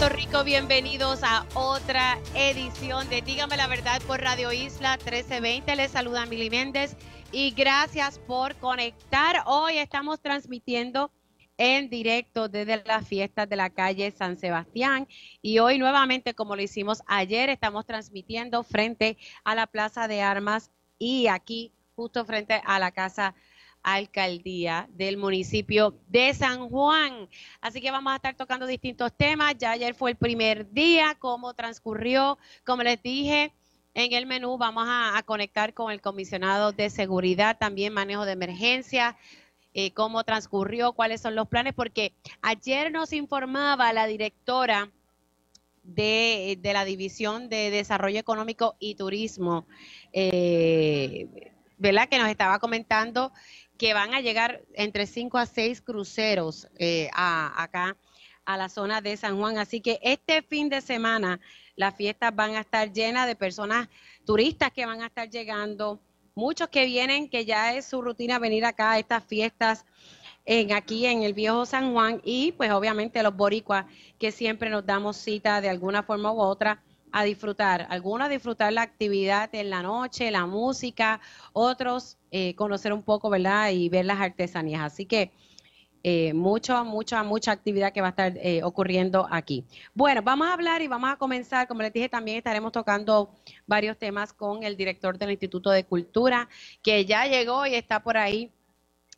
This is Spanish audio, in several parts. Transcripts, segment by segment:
Puerto Rico, bienvenidos a otra edición de Dígame la verdad por Radio Isla 1320. Les saluda Mili Méndez y gracias por conectar. Hoy estamos transmitiendo en directo desde las fiestas de la calle San Sebastián. Y hoy nuevamente, como lo hicimos ayer, estamos transmitiendo frente a la Plaza de Armas y aquí, justo frente a la Casa Alcaldía del municipio de San Juan. Así que vamos a estar tocando distintos temas. Ya ayer fue el primer día, cómo transcurrió, como les dije. En el menú vamos a, conectar con el comisionado de seguridad, también manejo de emergencia, eh, cómo transcurrió, cuáles son los planes, porque ayer nos informaba la directora de, de la División de Desarrollo Económico y Turismo, eh, ¿verdad? Que nos estaba comentando que van a llegar entre 5 a 6 cruceros eh, a, acá a la zona de San Juan. Así que este fin de semana las fiestas van a estar llenas de personas turistas que van a estar llegando muchos que vienen, que ya es su rutina venir acá a estas fiestas en aquí en el viejo San Juan y pues obviamente los boricuas que siempre nos damos cita de alguna forma u otra a disfrutar, algunos disfrutar la actividad en la noche, la música, otros eh, conocer un poco, ¿verdad? Y ver las artesanías. Así que eh, mucha, mucha, mucha actividad que va a estar eh, ocurriendo aquí. Bueno, vamos a hablar y vamos a comenzar, como les dije, también estaremos tocando varios temas con el director del Instituto de Cultura, que ya llegó y está por ahí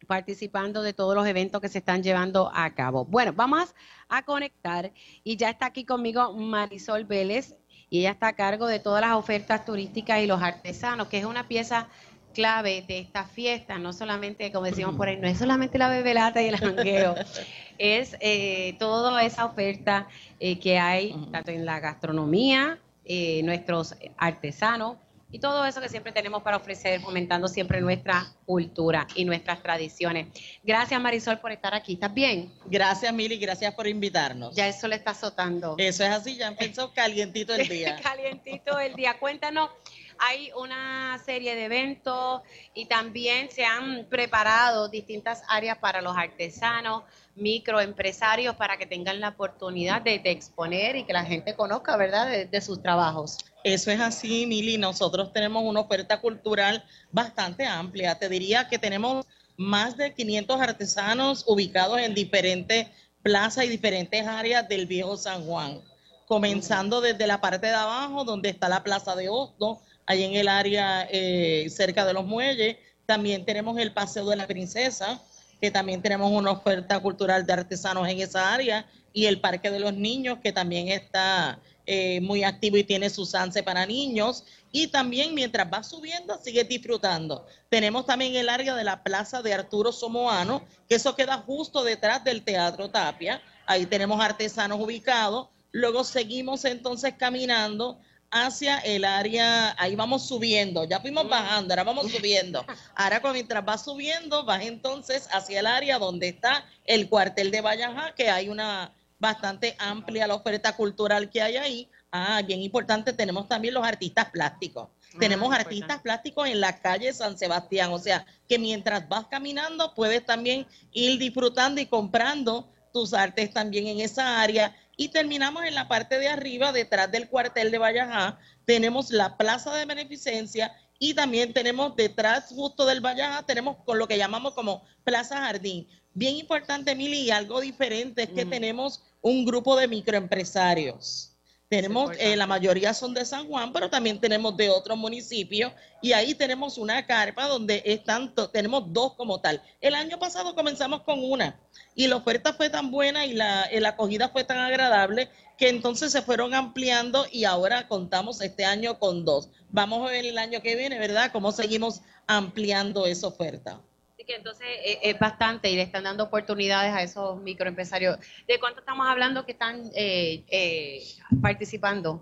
participando de todos los eventos que se están llevando a cabo. Bueno, vamos a conectar y ya está aquí conmigo Marisol Vélez y ella está a cargo de todas las ofertas turísticas y los artesanos, que es una pieza clave de esta fiesta, no solamente, como decimos por ahí, no es solamente la bebelata y el jangueo, es eh, toda esa oferta eh, que hay tanto en la gastronomía, eh, nuestros artesanos y todo eso que siempre tenemos para ofrecer, fomentando siempre nuestra cultura y nuestras tradiciones. Gracias Marisol por estar aquí, ¿estás bien? Gracias Mili, gracias por invitarnos. Ya eso le está azotando. Eso es así, ya empezó calientito el día. calientito el día. Cuéntanos hay una serie de eventos y también se han preparado distintas áreas para los artesanos, microempresarios, para que tengan la oportunidad de, exponer y que la gente conozca, ¿verdad?, de, sus trabajos. Eso es así, Mili. Nosotros tenemos una oferta cultural bastante amplia. Te diría que tenemos más de 500 artesanos ubicados en diferentes plazas y diferentes áreas del viejo San Juan. Comenzando desde la parte de abajo, donde está la Plaza de Hosto, ahí en el área eh, cerca de los muelles. También tenemos el Paseo de la Princesa, que también tenemos una oferta cultural de artesanos en esa área, y el Parque de los Niños, que también está eh, muy activo y tiene su sanse para niños. Y también mientras va subiendo, sigue disfrutando. Tenemos también el área de la Plaza de Arturo Somoano, que eso queda justo detrás del Teatro Tapia. Ahí tenemos artesanos ubicados. Luego seguimos entonces caminando hacia el área, ahí vamos subiendo, ya fuimos bajando, ahora vamos subiendo. Ahora mientras vas subiendo, vas entonces hacia el área donde está el cuartel de Valleja, que hay una bastante amplia la oferta cultural que hay ahí. Ah, bien importante, tenemos también los artistas plásticos. Ah, tenemos artistas plásticos en la calle San Sebastián, o sea, que mientras vas caminando puedes también ir disfrutando y comprando tus artes también en esa área y terminamos en la parte de arriba, detrás del cuartel de Vallajá, tenemos la plaza de beneficencia y también tenemos detrás justo del Vallajá, tenemos con lo que llamamos como plaza jardín. Bien importante, Mili, y algo diferente es que tenemos un grupo de microempresarios. Tenemos, eh, la mayoría son de San Juan, pero también tenemos de otros municipios y ahí tenemos una carpa donde están, tenemos dos como tal. El año pasado comenzamos con una y la oferta fue tan buena y la, la acogida fue tan agradable que entonces se fueron ampliando y ahora contamos este año con dos. Vamos a ver el año que viene, ¿verdad? Cómo seguimos ampliando esa oferta que entonces eh, es, bastante y le están dando oportunidades a esos microempresarios. ¿De cuánto estamos hablando que están eh, eh, participando?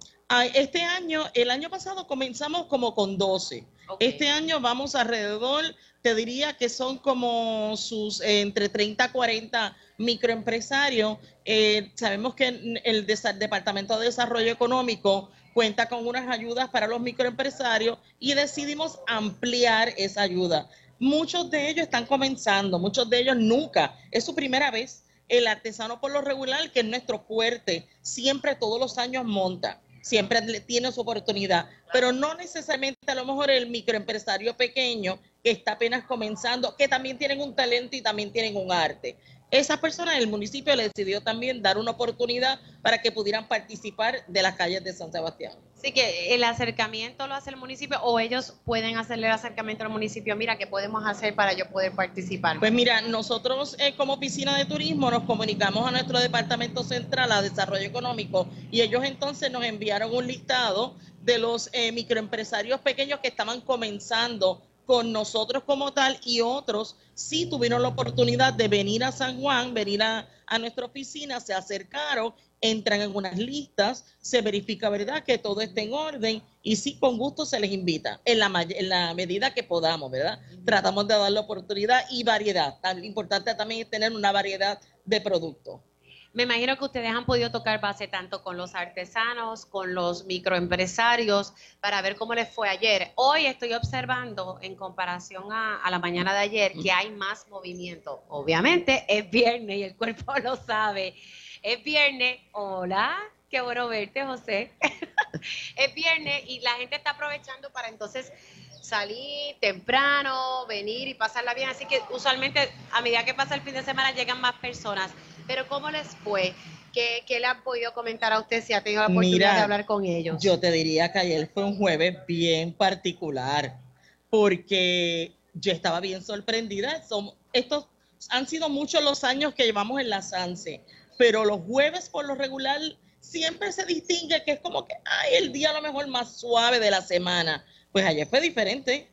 Este año, el año pasado comenzamos como con 12. Este año vamos alrededor, te diría que son como sus eh, entre 30 a 40 microempresarios. Sabemos que el, Departamento de Desarrollo Económico cuenta con unas ayudas para los microempresarios y decidimos ampliar esa ayuda. Muchos de ellos están comenzando, muchos de ellos nunca, es su primera vez. El artesano por lo regular, que es nuestro fuerte, siempre todos los años monta siempre tiene su oportunidad, pero no necesariamente a lo mejor el microempresario pequeño que está apenas comenzando, que también tienen un talento y también tienen un arte esa persona el municipio le decidió también dar una oportunidad para que pudieran participar de las calles de San Sebastián. Así que el acercamiento lo hace el municipio o ellos pueden hacerle el acercamiento al municipio. Mira, ¿qué podemos hacer para yo poder participar? Pues mira, nosotros eh, como oficina de turismo nos comunicamos a nuestro departamento central a desarrollo económico y ellos entonces nos enviaron un listado de los eh, microempresarios pequeños que estaban comenzando con nosotros como tal y otros sí tuvieron la oportunidad de venir a San Juan, venir a, nuestra oficina, se acercaron, entran en unas listas, se verifica, ¿verdad?, que todo esté en orden y sí, con gusto se les invita, en la, en la medida que podamos, ¿verdad? Tratamos de dar la oportunidad y variedad. Tan importante también es tener una variedad de productos. Me imagino que ustedes han podido tocar base tanto con los artesanos, con los microempresarios, para ver cómo les fue ayer. Hoy estoy observando, en comparación a, la mañana de ayer, que hay más movimiento. Obviamente es viernes y el cuerpo lo sabe. Es viernes. Hola, qué bueno verte, José. es viernes y la gente está aprovechando para entonces salir temprano, venir y pasarla bien. Así que usualmente a medida que pasa el fin de semana llegan más personas. Pero ¿cómo les fue? ¿Qué, le han podido comentar a usted si ha tenido la oportunidad de hablar con ellos? Yo te diría que ayer fue un jueves bien particular, porque yo estaba bien sorprendida. estos han sido muchos los años que llevamos en la SANSE, pero los jueves por lo regular siempre se distingue que es como que, ay, el día a lo mejor más suave de la semana. Pues ayer fue diferente.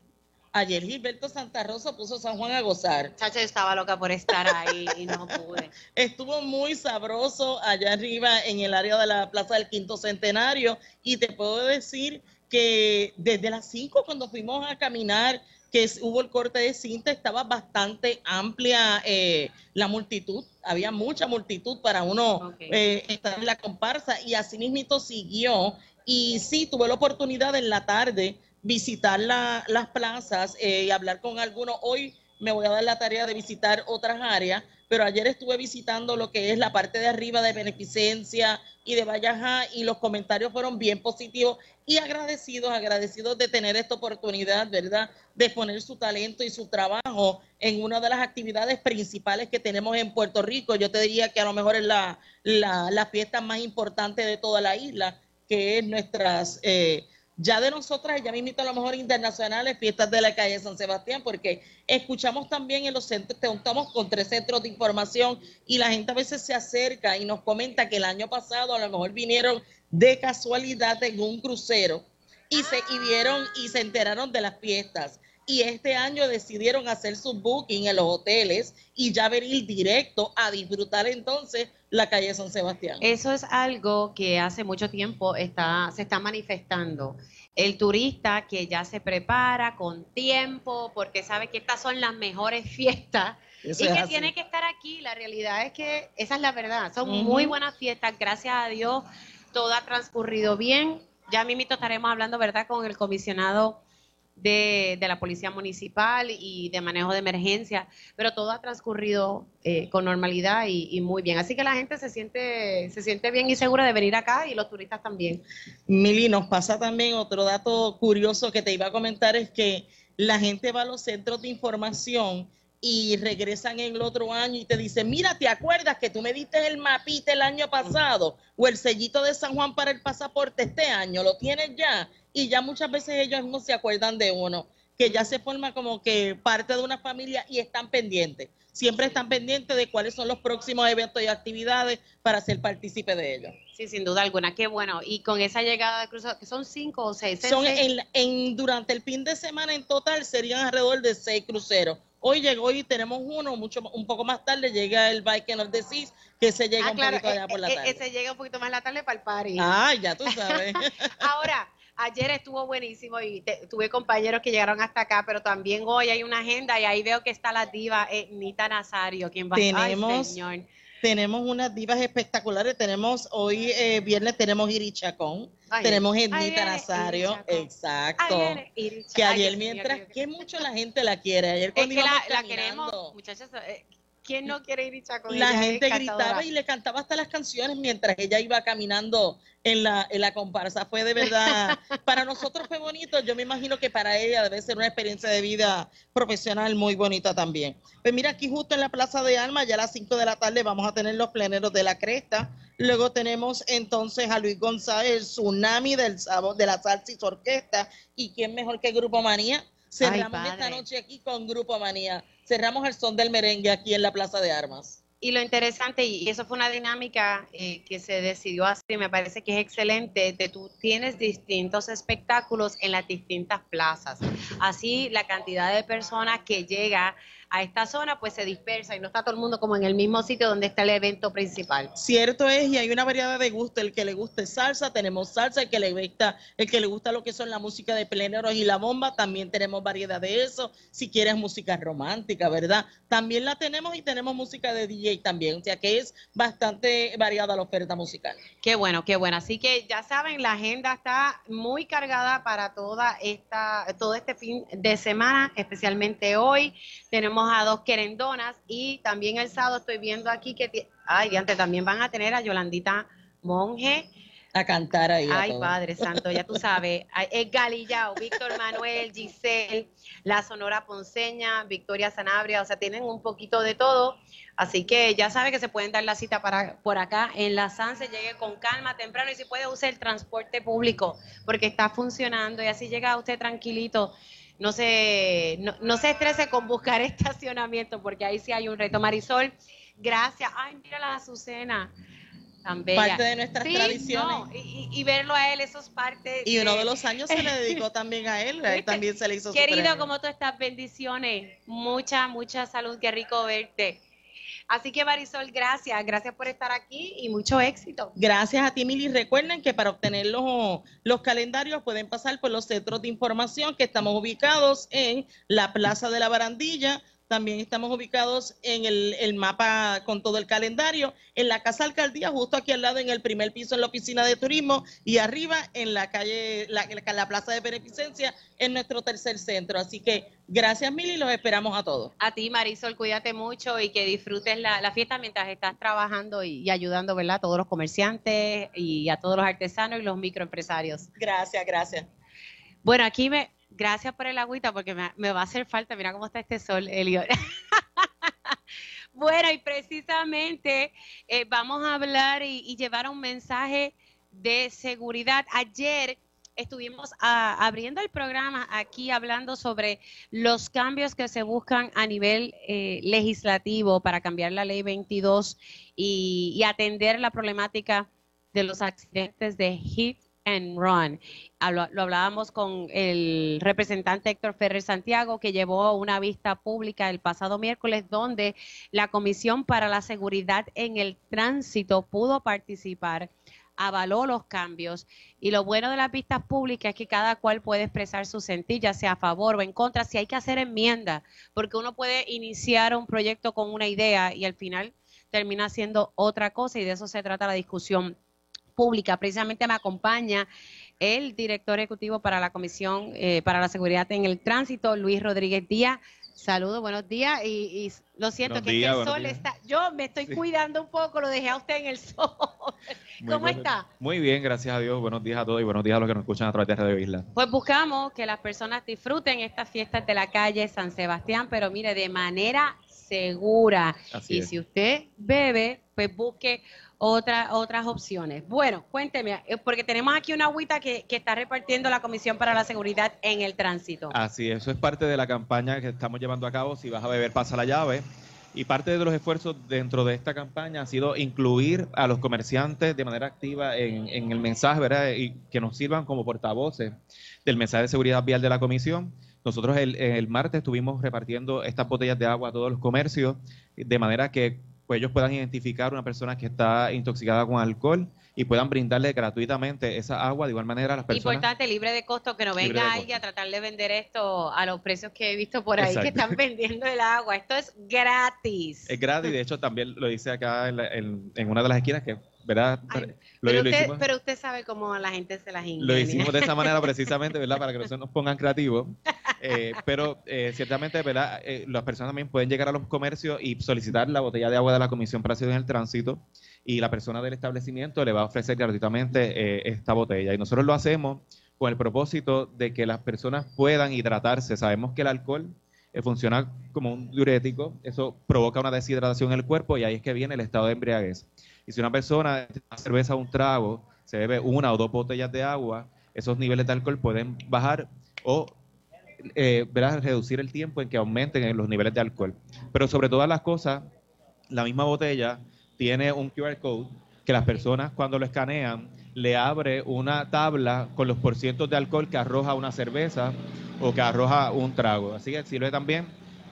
Ayer Gilberto Santa Rosa puso San Juan a gozar. Chacha, estaba loca por estar ahí y no pude. Estuvo muy sabroso allá arriba en el área de la Plaza del Quinto Centenario y te puedo decir que desde las 5 cuando fuimos a caminar, que hubo el corte de cinta, estaba bastante amplia eh, la multitud, había mucha multitud para uno eh, estar en la comparsa y así mismito siguió. Y sí, tuve la oportunidad en la tarde visitar las plazas eh, y hablar con algunos. Hoy me voy a dar la tarea de visitar otras áreas, pero ayer estuve visitando lo que es la parte de arriba de Beneficencia y de Vallajá y los comentarios fueron bien positivos y agradecidos, agradecidos de tener esta oportunidad, ¿verdad? De poner su talento y su trabajo en una de las actividades principales que tenemos en Puerto Rico. Yo te diría que a lo mejor es la, la, fiesta más importante de toda la isla, que es nuestras... Eh, ya de nosotras, ya me invito a lo mejor internacionales, fiestas de la calle San Sebastián, porque escuchamos también en los centros, te contamos con tres centros de información y la gente a veces se acerca y nos comenta que el año pasado a lo mejor vinieron de casualidad en un crucero y se y vieron y se enteraron de las fiestas. Y este año decidieron hacer su booking en los hoteles y ya venir directo a disfrutar entonces la calle San Sebastián. Eso es algo que hace mucho tiempo está, se está manifestando. El turista que ya se prepara con tiempo porque sabe que estas son las mejores fiestas y que tiene que estar aquí. La realidad es que esa es la verdad. Son muy buenas fiestas. Gracias a Dios, todo ha transcurrido bien. Ya mismito estaremos hablando, ¿verdad?, con el comisionado de, la Policía Municipal y de manejo de emergencia, pero todo ha transcurrido eh, con normalidad y, muy bien. Así que la gente se siente, se siente bien y segura de venir acá y los turistas también. Mili, nos pasa también otro dato curioso que te iba a comentar, es que la gente va a los centros de información y regresan el otro año y te dicen, mira, ¿te acuerdas que tú me diste el mapita el año pasado o el sellito de San Juan para el pasaporte este año? ¿Lo tienes ya? Y ya muchas veces ellos no se acuerdan de uno, que ya se forma como que parte de una familia y están pendientes. Siempre están pendientes de cuáles son los próximos eventos y actividades para ser partícipe de ellos. Sí, sin duda alguna, qué bueno. Y con esa llegada de cruceros, que son cinco o seis. Son en, durante el fin de semana en total serían alrededor de seis cruceros. Hoy llegó y tenemos uno, mucho un poco más tarde llega el Bike of the Seas, que se llega Ah, un claro, poquito allá e- por la e- tarde. ese llega un poquito más la tarde para el party. Ah, ya tú sabes. Ahora, ayer estuvo buenísimo y te- tuve compañeros que llegaron hasta acá, pero también hoy hay una agenda y ahí veo que está la diva eh, Nita Nazario, quien va a Tenemos- Ay, señor. tenemos unas divas espectaculares. Tenemos hoy eh, viernes tenemos Iri Chacón, Ay, tenemos viene Nazario, Chacón. Exacto. viene. Que Ay, ayer mientras que mucho la gente la quiere. Ayer es cuando que la, la queremos, muchachos. eh, ¿Quién no quiere ir Chacón? La Ella es gente gritaba y le cantaba hasta las canciones mientras ella iba caminando en la, en la comparsa. Fue de verdad, para nosotros fue bonito. Yo me imagino que para ella debe ser una experiencia de vida profesional muy bonita también. Pues mira, aquí justo en la Plaza de Alma, ya a las 5 de la tarde vamos a tener los pleneros de la Cresta. Luego tenemos entonces a Luis González, el tsunami del sabor de la su orquesta. ¿Y quién mejor que Grupo Manía? Cerramos esta padre. noche aquí con Grupo Manía. Cerramos el son del merengue aquí en la Plaza de Armas. Y lo interesante, y eso fue una dinámica eh, que se decidió hacer, me parece que es excelente, de tú tienes distintos espectáculos en las distintas plazas. Así la cantidad de personas que llega a esta zona pues se dispersa y no está todo el mundo como en el mismo sitio donde está el evento principal. Cierto es, y hay una variedad de gusto. El que le guste salsa, tenemos salsa, el que le gusta, el que le gusta lo que son la música de pleneros y la bomba, también tenemos variedad de eso. Si quieres música romántica, ¿verdad? También la tenemos y tenemos música de DJ también. O sea que es bastante variada la oferta musical. Qué bueno, qué bueno. Así que ya saben, la agenda está muy cargada para toda esta, todo este fin de semana, especialmente hoy. Tenemos a dos querendonas y también el sábado estoy viendo aquí que, ay, antes también van a tener a Yolandita Monge. A cantar ahí. Ay, todo. Padre Santo, ya tú sabes. Es Galillao, Víctor Manuel, Giselle, la Sonora Ponceña, Victoria Sanabria, o sea, tienen un poquito de todo. Así que ya sabe que se pueden dar la cita para por acá en la Sanse, llegue con calma, temprano y si puede use el transporte público porque está funcionando y así llega usted tranquilito. No se, no, no se estrese con buscar estacionamiento porque ahí sí hay un reto. Marisol, gracias. Ay, mira la Azucena. Tan bella. Parte de nuestras Sí, tradiciones. no, y, y- verlo a él, eso es parte. Y uno de- de los años se le dedicó también a él, a él también se le hizo Querido. ¿cómo tú estás? Bendiciones. Mucha, mucha salud. Qué rico verte. Así que, Marisol, gracias. Gracias por estar aquí y mucho éxito. Gracias a ti, Mili. Recuerden que para obtener los, los calendarios pueden pasar por los centros de información que estamos ubicados en la Plaza de la Barandilla. También estamos ubicados en el, el mapa con todo el calendario, en la Casa Alcaldía, justo aquí al lado, en el primer piso, en la oficina de turismo, y arriba en la calle, la, la- la Plaza de Beneficencia, en nuestro tercer centro. Así que gracias, Mili, los esperamos a todos. A ti, Marisol, cuídate mucho y que disfrutes la, la fiesta mientras estás trabajando y, y ayudando, ¿verdad? A todos los comerciantes y a todos los artesanos y los microempresarios. Gracias, gracias. Bueno, aquí me. Gracias por el agüita porque me, va a hacer falta. Mira cómo está este sol, Elio. bueno, y precisamente eh, vamos a hablar y, y llevar un mensaje de seguridad. Ayer estuvimos ah, abriendo el programa aquí hablando sobre los cambios que se buscan a nivel eh, legislativo para cambiar la ley 22 y, y atender la problemática de los accidentes de hit and run. Hablo- lo hablábamos con el representante Héctor Ferrer Santiago, que llevó una vista pública el pasado miércoles, donde la Comisión para la Seguridad en el Tránsito pudo participar, avaló los cambios. Y lo bueno de las vistas públicas es que cada cual puede expresar su sentir, ya sea a favor o en contra, si hay que hacer enmienda, porque uno puede iniciar un proyecto con una idea y al final termina siendo otra cosa, y de eso se trata la discusión pública. Precisamente me acompaña el director ejecutivo para la Comisión eh, para la Seguridad en el Tránsito, Luis Rodríguez Díaz. Saludos, buenos días. Y, y lo siento Buenos que, días, el sol días. está. Yo me estoy Sí. cuidando un poco, lo dejé a usted en el sol. Muy ¿Cómo está? Muy bien, gracias a Dios. Buenos días a todos y buenos días a los que nos escuchan a través de Radio Isla. Pues buscamos que las personas disfruten estas fiestas de la calle San Sebastián, pero mire, de manera segura. Así y es. si usted bebe, pues busque otra, otras opciones. Bueno, cuénteme, eh, porque tenemos aquí una agüita que, que está repartiendo la Comisión para la Seguridad en el Tránsito. Así, eso es parte de la campaña que estamos llevando a cabo. Si vas a beber, pasa la llave. Y parte de los esfuerzos dentro de esta campaña ha sido incluir a los comerciantes de manera activa en, en el mensaje, ¿verdad? Y que nos sirvan como portavoces del mensaje de seguridad vial de la comisión. Nosotros el, el martes estuvimos repartiendo estas botellas de agua a todos los comercios, de manera que pues, ellos puedan identificar una persona que está intoxicada con alcohol y puedan brindarle gratuitamente esa agua de igual manera a las personas. Importante, libre de costo, que no venga alguien a tratar de vender esto a los precios que he visto por ahí que están vendiendo el agua. Esto es gratis. Es gratis, de hecho también lo dice acá en, la- en- en una de las esquinas que, ¿verdad? Ay, lo, pero, lo usted, pero usted sabe cómo la gente se las ingenia. lo hicimos de esa manera precisamente, ¿verdad? Para que no se nos pongan creativos. Eh, pero eh, ciertamente, ¿verdad? Eh, las personas también pueden llegar a los comercios y solicitar la botella de agua de la Comisión para Seguridad en el Tránsito y la persona del establecimiento le va a ofrecer gratuitamente eh, esta botella. Y nosotros lo hacemos con el propósito de que las personas puedan hidratarse. Sabemos que el alcohol eh, funciona como un diurético, eso provoca una deshidratación en el cuerpo y ahí es que viene el estado de embriaguez. Y si una persona, una cerveza un trago, se bebe una o dos botellas de agua, esos niveles de alcohol pueden bajar o eh, reducir el tiempo en que aumenten los niveles de alcohol. Pero sobre todas las cosas, la misma botella tiene un QR code que las personas cuando lo escanean le abre una tabla con los porcientos de alcohol que arroja una cerveza o que arroja un trago. Así que sirve también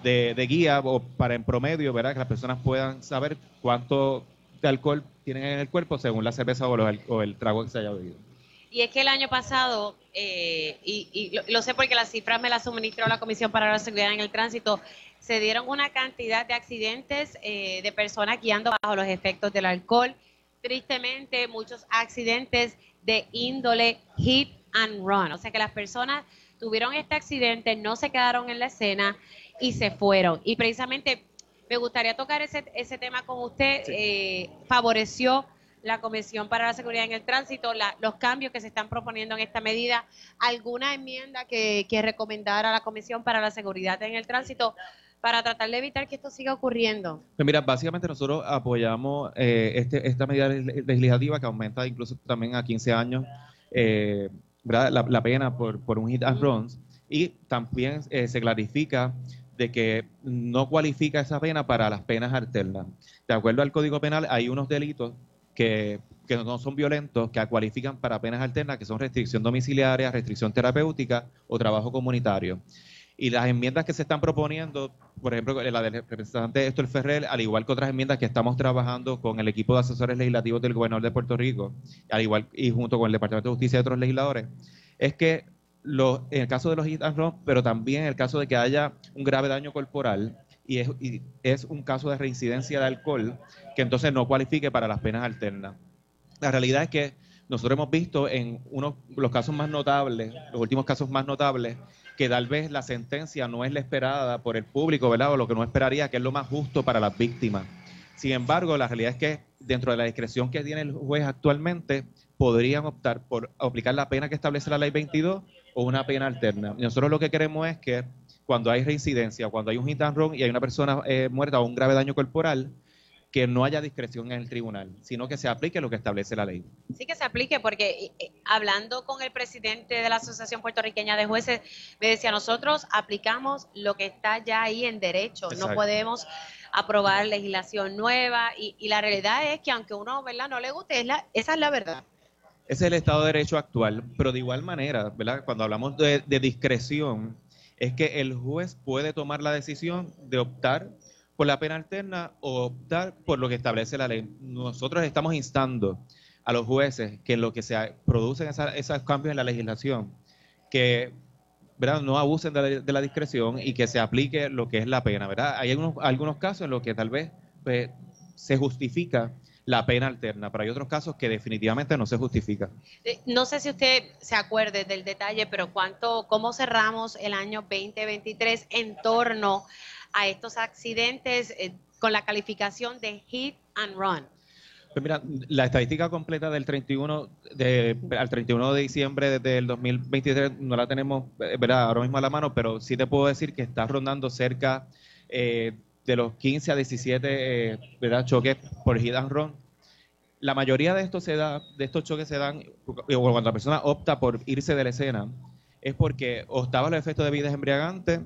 de, guía o para en promedio, ¿verdad? Que las personas puedan saber cuánto de alcohol tienen en el cuerpo según la cerveza o, o el trago que se haya bebido. Y es que el año pasado, eh, y, y lo, lo sé porque las cifras me las suministró la Comisión para la Seguridad en el Tránsito, se dieron una cantidad de accidentes eh, de personas guiando bajo los efectos del alcohol. Tristemente, muchos accidentes de índole hit and run. O sea que las personas tuvieron este accidente, no se quedaron en la escena y se fueron. Y precisamente me gustaría tocar ese, ese tema con usted. Eh, favoreció la Comisión para la Seguridad en el Tránsito, la- los cambios que se están proponiendo en esta medida, alguna enmienda que, que recomendara la Comisión para la Seguridad en el Tránsito para tratar de evitar que esto siga ocurriendo. Pues mira, básicamente nosotros apoyamos eh, este, esta medida le- legislativa que aumenta incluso también a 15 años eh, ¿verdad? La, la pena por, por un hit and runs y también eh, se clarifica de que no cualifica esa pena para las penas alternas. De acuerdo al Código Penal hay unos delitos que, no son violentos, que cualifican para penas alternas, que son restricción domiciliaria, restricción terapéutica o trabajo comunitario. Y las enmiendas que se están proponiendo, por ejemplo, la del representante Héctor Ferrer, al igual que otras enmiendas que estamos trabajando con el equipo de asesores legislativos del gobernador de Puerto Rico, al igual y junto con el Departamento de Justicia y otros legisladores, es que los, en el caso de los run, pero también en el caso de que haya un grave daño corporal y es, un caso de reincidencia de alcohol, que entonces no cualifique para las penas alternas. La realidad es que nosotros hemos visto en unos los casos más notables, los últimos casos más notables, que tal vez la sentencia no es la esperada por el público, ¿verdad? O lo que no esperaría, que es lo más justo para las víctimas. Sin embargo, la realidad es que dentro de la discreción que tiene el juez actualmente, podrían optar por aplicar la pena que establece la ley 22 o una pena alterna. Nosotros lo que queremos es que cuando hay reincidencia, cuando hay un hit and run y hay una persona eh, muerta o un grave daño corporal, que no haya discreción en el tribunal, sino que se aplique lo que establece la ley. Sí que se aplique, porque eh, hablando con el presidente de la Asociación Puertorriqueña de Jueces, me decía, nosotros aplicamos lo que está ya ahí en derecho, no podemos aprobar legislación nueva y, y la realidad es que aunque uno ¿verdad? no le guste, es la, esa es la verdad. Ese es el Estado de Derecho actual, pero de igual manera, ¿verdad? Cuando hablamos de, de discreción, es que el juez puede tomar la decisión de optar por la pena alterna o optar por lo que establece la ley. Nosotros estamos instando a los jueces que en lo que se producen esa- esos cambios en la legislación, que ¿verdad? no abusen de la, de la discreción y que se aplique lo que es la pena, ¿verdad? Hay algunos, casos en los que tal vez pues, se justifica la pena alterna, pero hay otros casos que definitivamente no se justifica. Eh, No sé si usted se acuerde del detalle, pero cuánto, cómo cerramos el año 2023 en torno a estos accidentes eh, con la calificación de hit and run. Pues mira, la estadística completa del 31 de, al 31 de diciembre del 2023 no la tenemos eh, ¿verdad? ahora mismo a la mano, pero sí te puedo decir que está rondando cerca eh, de los 15 a 17 eh, ¿verdad? choques por hit and run. La mayoría de estos se da, de estos choques se dan o cuando la persona opta por irse de la escena es porque o estaba los efectos de vida embriagante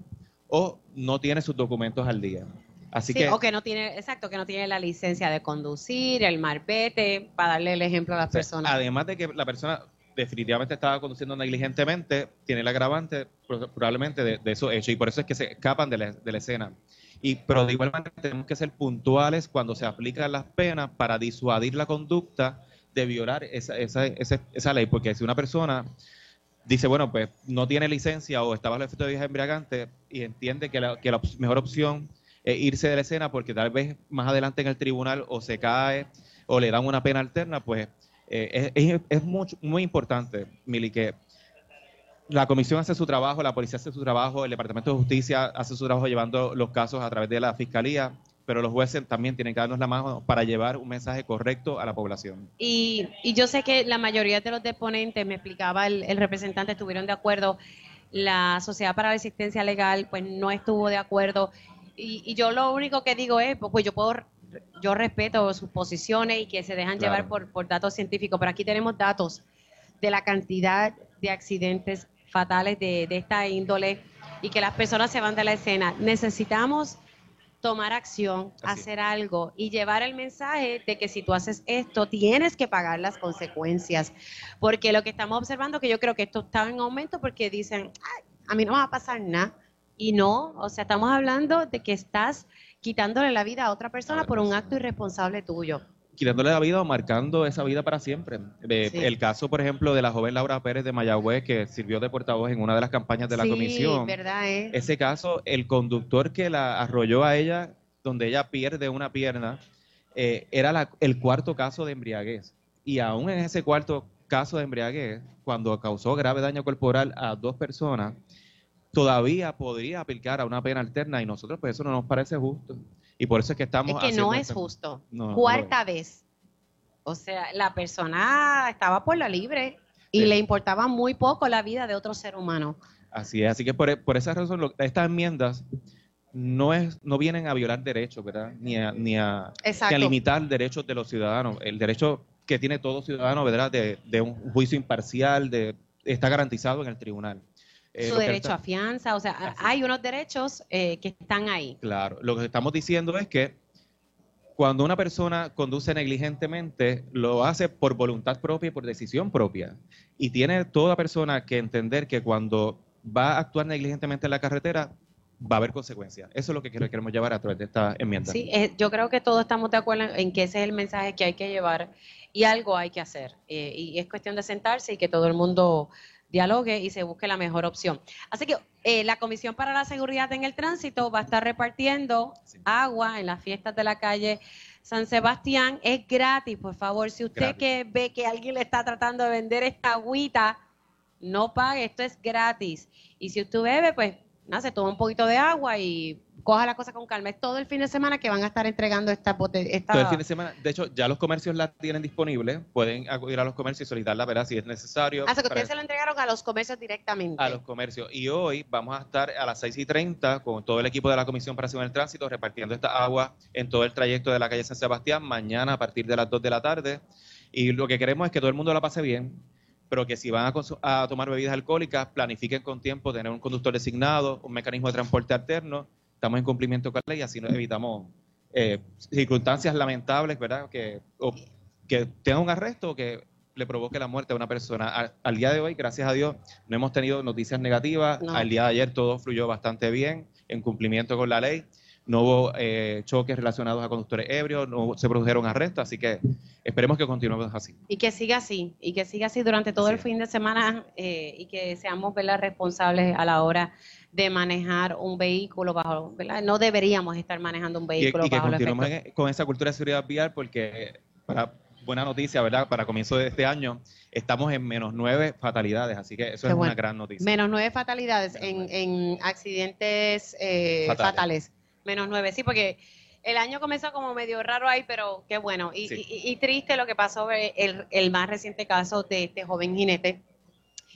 o no tiene sus documentos al día. Así Sí, que o que no tiene, exacto, que no tiene la licencia de conducir, el marbete, para darle el ejemplo a las O sea, personas. Además de que la persona definitivamente estaba conduciendo negligentemente, tiene el agravante probablemente de, de esos hechos y por eso es que se escapan de la, de la escena. Y, pero de igual manera tenemos que ser puntuales cuando se aplican las penas para disuadir la conducta de violar esa, esa, esa, esa ley, porque si una persona dice, bueno, pues no tiene licencia o está bajo el efecto de vieja embriagante y entiende que la, que la mejor opción es irse de la escena porque tal vez más adelante en el tribunal o se cae o le dan una pena alterna, pues eh, es, es, muy, importante, Mili, que la comisión hace su trabajo, la policía hace su trabajo, el Departamento de Justicia hace su trabajo llevando los casos a través de la Fiscalía, pero los jueces también tienen que darnos la mano para llevar un mensaje correcto a la población. Y, y yo sé que la mayoría de los deponentes, me explicaba el, el, representante, estuvieron de acuerdo, la Sociedad para la Asistencia Legal pues no estuvo de acuerdo, y, y yo lo único que digo es, pues yo puedo yo respeto sus posiciones y que se dejan claro. llevar por, por, datos científicos, pero aquí tenemos datos de la cantidad de accidentes fatales de, de, esta índole y que las personas se van de la escena. Necesitamos tomar acción, Así. hacer algo y llevar el mensaje de que si tú haces esto, tienes que pagar las consecuencias. Porque lo que estamos observando, que yo creo que esto está en aumento porque dicen, a mí no me va a pasar nada. Y no, o sea, estamos hablando de que estás quitándole la vida a otra persona por un acto irresponsable tuyo. Quitándole la vida o marcando esa vida para siempre. Eh, sí. El caso, por ejemplo, de la joven Laura Pérez de Mayagüez, que sirvió de portavoz en una de las campañas de la sí, comisión. verdad, eh. Ese caso, el conductor que la arrolló a ella, donde ella pierde una pierna, eh, era la, el cuarto caso de embriaguez. Y aún en ese cuarto caso de embriaguez, cuando causó grave daño corporal a dos personas, todavía podría aplicar a una pena alterna y nosotros pues eso no nos parece justo. Y por eso es que estamos... Es que no es justo. No, Cuarta no. vez. O sea, la persona estaba por la libre y sí. le importaba muy poco la vida de otro ser humano. Así es, así que por, por esa razón lo, estas enmiendas no es no vienen a violar derechos, ¿verdad? Ni a, ni a, ni a limitar derechos de los ciudadanos. El derecho que tiene todo ciudadano, ¿verdad? De, de un juicio imparcial, de, está garantizado en el tribunal. Eh, su derecho está... a fianza, o sea, Así. hay unos derechos eh, que están ahí. Claro, lo que estamos diciendo es que cuando una persona conduce negligentemente, lo hace por voluntad propia y por decisión propia. Y tiene toda persona que entender que cuando va a actuar negligentemente en la carretera, va a haber consecuencias. Eso es lo que queremos llevar a través de esta enmienda. Sí, eh, yo creo que todos estamos de acuerdo en que ese es el mensaje que hay que llevar y algo hay que hacer. Eh, y es cuestión de sentarse y que todo el mundo dialogue y se busque la mejor opción. Así que eh, la Comisión para la Seguridad en el Tránsito va a estar repartiendo sí. agua en las fiestas de la calle San Sebastián. Es gratis, por favor. Si usted gratis. que ve que alguien le está tratando de vender esta agüita, no pague, esto es gratis. Y si usted bebe, pues nada, se toma un poquito de agua y coja la cosa con calma. Es todo el fin de semana que van a estar entregando esta botella. Todo el fin de semana. De hecho, ya los comercios la tienen disponible. Pueden acudir a los comercios y solicitarla, ¿verdad? Si es necesario. Hasta que ustedes se lo entregaron a los comercios directamente. A los comercios. Y hoy vamos a estar a las 6 y 30 con todo el equipo de la Comisión para Seguridad del Tránsito repartiendo esta agua en todo el trayecto de la calle San Sebastián. Mañana a partir de las 2 de la tarde. Y lo que queremos es que todo el mundo la pase bien pero que si van a, a, tomar bebidas alcohólicas, planifiquen con tiempo tener un conductor designado, un mecanismo de transporte alterno, estamos en cumplimiento con la ley, así nos evitamos eh, circunstancias lamentables, ¿verdad? Que, o, que tenga un arresto o que le provoque la muerte a una persona. Al, al, día de hoy, gracias a Dios, no hemos tenido noticias negativas, no. al día de ayer todo fluyó bastante bien, en cumplimiento con la ley no hubo eh, choques relacionados a conductores ebrios, no se produjeron arrestos, así que esperemos que continuemos así. Y que siga así, y que siga así durante todo el fin de semana eh, y que seamos ¿verdad? responsables a la hora de manejar un vehículo bajo, ¿verdad? No deberíamos estar manejando un vehículo y, y que bajo continuemos con esa cultura de seguridad vial porque para buena noticia, ¿verdad? Para comienzo de este año estamos en menos nueve fatalidades, así que eso Qué es bueno. una gran noticia. Menos nueve fatalidades menos en, nueve. en, accidentes eh, fatales. fatales menos nueve, sí, porque el año comenzó como medio raro ahí, pero qué bueno. Y, sí. y, y triste lo que pasó, el, el, más reciente caso de este joven jinete,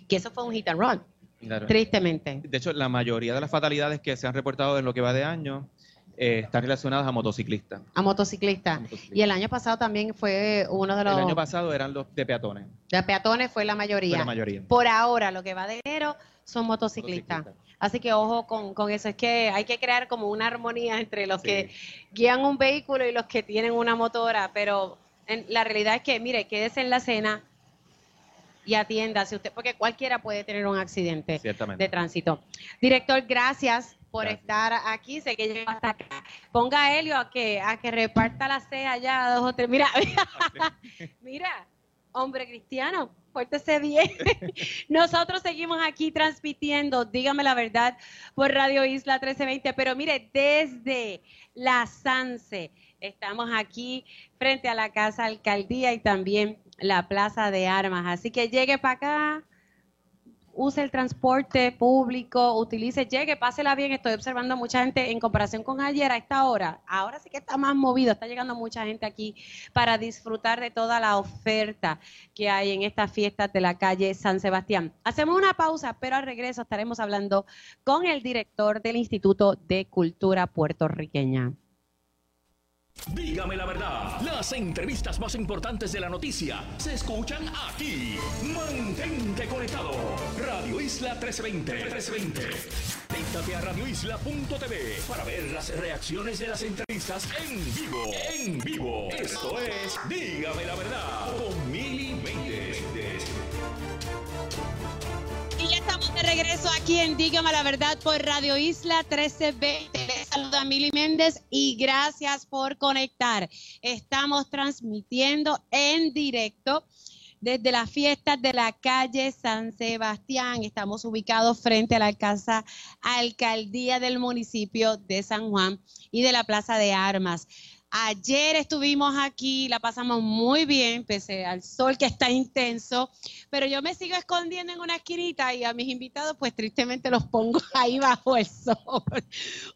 que eso fue un hit and run. Claro. Tristemente. De hecho, la mayoría de las fatalidades que se han reportado en lo que va de año eh, están relacionadas a motociclistas. A motociclistas. Motociclista. Y el año pasado también fue uno de los... El año pasado eran los de peatones. De peatones fue la mayoría. Fue la mayoría. Por ahora, lo que va de enero son motociclistas. motociclistas. Así que ojo con, con, eso, es que hay que crear como una armonía entre los sí. que guían un vehículo y los que tienen una motora, pero en, la realidad es que, mire, quédese en la cena, y atiéndase usted, porque cualquiera puede tener un accidente de tránsito. Director, gracias por Gracias. estar aquí. Sé que llegó hasta acá. Ponga a Helio a que, a que reparta la ceja ya, dos o tres. Mira, mira, hombre cristiano, pórtese bien. Nosotros seguimos aquí transmitiendo, dígame la verdad, por Radio Isla 1320, pero mire, desde la Sanse, estamos aquí frente a la Casa Alcaldía y también la Plaza de Armas. Así que llegue para acá, use el transporte público, utilice, llegue, pásela bien. Estoy observando mucha gente en comparación con ayer a esta hora. Ahora sí que está más movido, está llegando mucha gente aquí para disfrutar de toda la oferta que hay en estas fiestas de la calle San Sebastián. Hacemos una pausa, pero al regreso estaremos hablando con el director del Instituto de Cultura Puertorriqueña. Dígame la verdad, las entrevistas más importantes de la noticia se escuchan aquí. Mantente conectado. Radio Isla 1320. 1320. Conéctate a radioisla.tv para ver las reacciones de las entrevistas en vivo. En vivo. Esto es Dígame la verdad con Mili Y ya estamos de regreso aquí en Dígame la Verdad por Radio Isla 1320. Les saluda Mili Méndez y gracias por conectar. Estamos transmitiendo en directo desde las fiestas de la calle San Sebastián. Estamos ubicados frente a la Casa Alcaldía del municipio de San Juan y de la Plaza de Armas. Ayer estuvimos aquí, la pasamos muy bien, pese al sol que está intenso, pero yo me sigo escondiendo en una esquinita y a mis invitados, pues tristemente los pongo ahí bajo el sol.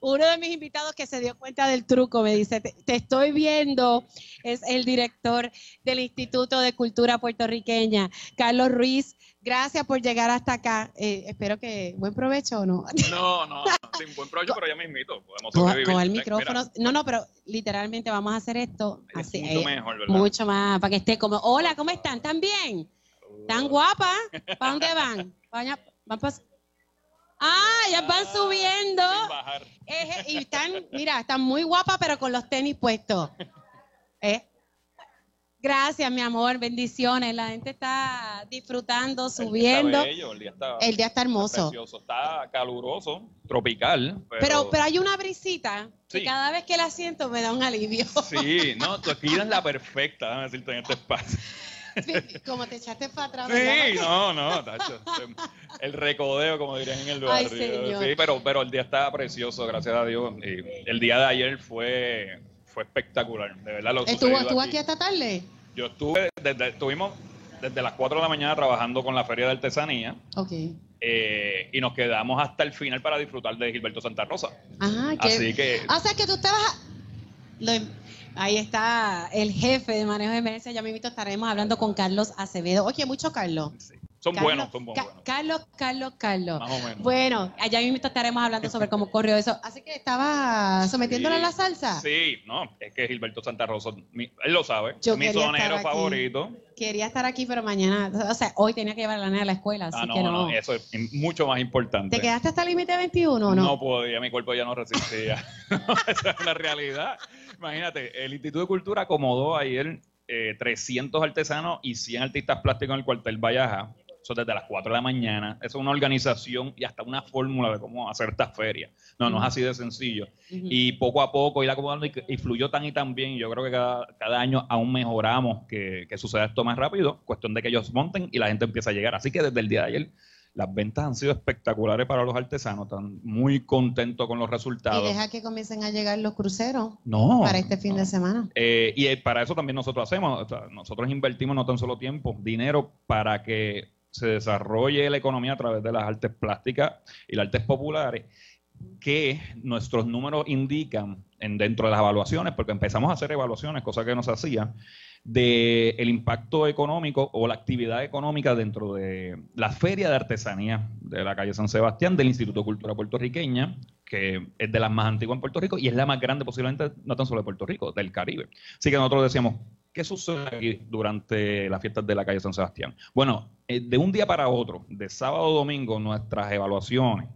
Uno de mis invitados que se dio cuenta del truco me dice, te, te estoy viendo, es el director del Instituto de Cultura Puertorriqueña, Carlos Ruiz. Gracias por llegar hasta acá. Eh, espero que buen provecho o no. No, no, no, sin buen provecho, pero ya me invito. Podemos Con, con el Mira, micrófono. No, no, pero literalmente vamos a hacer esto es así. mucho eh, mejor, ¿verdad? mucho más, para que esté como, hola, ¿cómo están? ¿Están bien? ¿Están guapas? ¿Para dónde van? Van, van Ah, ya van subiendo. Sin bajar. Eh, y están, mira, están muy guapas, pero con los tenis puestos. ¿Eh? Gracias, mi amor, bendiciones. La gente está disfrutando, El día está subiendo. bello, el día está, El día está hermoso. precioso, está caluroso, tropical. Pero, Pero, pero hay una brisita que Sí. cada vez que la siento me da un alivio. Sí, no, tu esquina es la perfecta, déjame decirte en este espacio. Como te echaste para atrás. Sí, ¿verdad? no, no, tacho, el recodeo, como dirían en el Ay, barrio. señor. Sí, pero, pero el día está precioso, gracias a Dios. Y el día de ayer fue, fue espectacular, de verdad. Lo ¿Estuvo, estuvo aquí esta tarde? Yo estuve, desde, estuvimos desde las 4 de la mañana trabajando con la Feria de Artesanía Ok. eh, y nos quedamos hasta el final para disfrutar de Gilberto Santa Rosa. Ajá, que, Así que, O sea, que tú estabas... lo- ahí está el jefe de manejo de emergencia. Ya mismo estaremos hablando con Carlos Acevedo. Oye, mucho Carlos. sí, son Carlos, buenos, son Ca- buenos. Carlos, Carlos, Carlos. Más o menos. Bueno, allá mismo estaremos hablando sobre cómo corrió eso. Así que estaba sometiéndolo a la salsa. Sí, no, es que Gilberto Santa Rosa, mi- él lo sabe, Yo mi sonero favorito. Quería estar aquí, pero mañana, o sea, hoy tenía que llevar a la nena a la escuela, así Ah, no, que no. no, eso es mucho más importante. ¿Te quedaste hasta el límite 21 o no? No podía, mi cuerpo ya no resistía. Esa es la realidad. Imagínate, el Instituto de Cultura acomodó ayer eh, 300 artesanos y 100 artistas plásticos en el cuartel Vallaja. Eso desde las 4 de la mañana. Eso es una organización y hasta una fórmula de cómo hacer esta feria. No, no es así de sencillo. Y poco a poco ir acomodando y, y fluyó tan y tan bien. y Yo creo que cada, cada año aún mejoramos que, que suceda esto más rápido. Cuestión de que ellos monten y la gente empieza a llegar. Así que desde el día de ayer las ventas han sido espectaculares para los artesanos. Están muy contentos con los Y resultados. deja que comiencen a llegar los cruceros No. para este fin no. de semana. Eh, y para eso también nosotros hacemos, o sea, nosotros invertimos no tan solo tiempo, dinero para que se desarrolle la economía a través de las artes plásticas y las artes populares, que nuestros números indican en, dentro de las evaluaciones, porque empezamos a hacer evaluaciones, cosa que no se hacía, de el impacto económico o la actividad económica dentro de la Feria de Artesanía de la calle San Sebastián del Instituto de Cultura Puertorriqueña, que es de las más antiguas en Puerto Rico y es la más grande posiblemente, no tan solo de Puerto Rico, del Caribe. Así que nosotros decíamos, ¿qué sucede aquí durante las fiestas de la calle San Sebastián? Bueno, eh, de un día para otro, de sábado a domingo, nuestras evaluaciones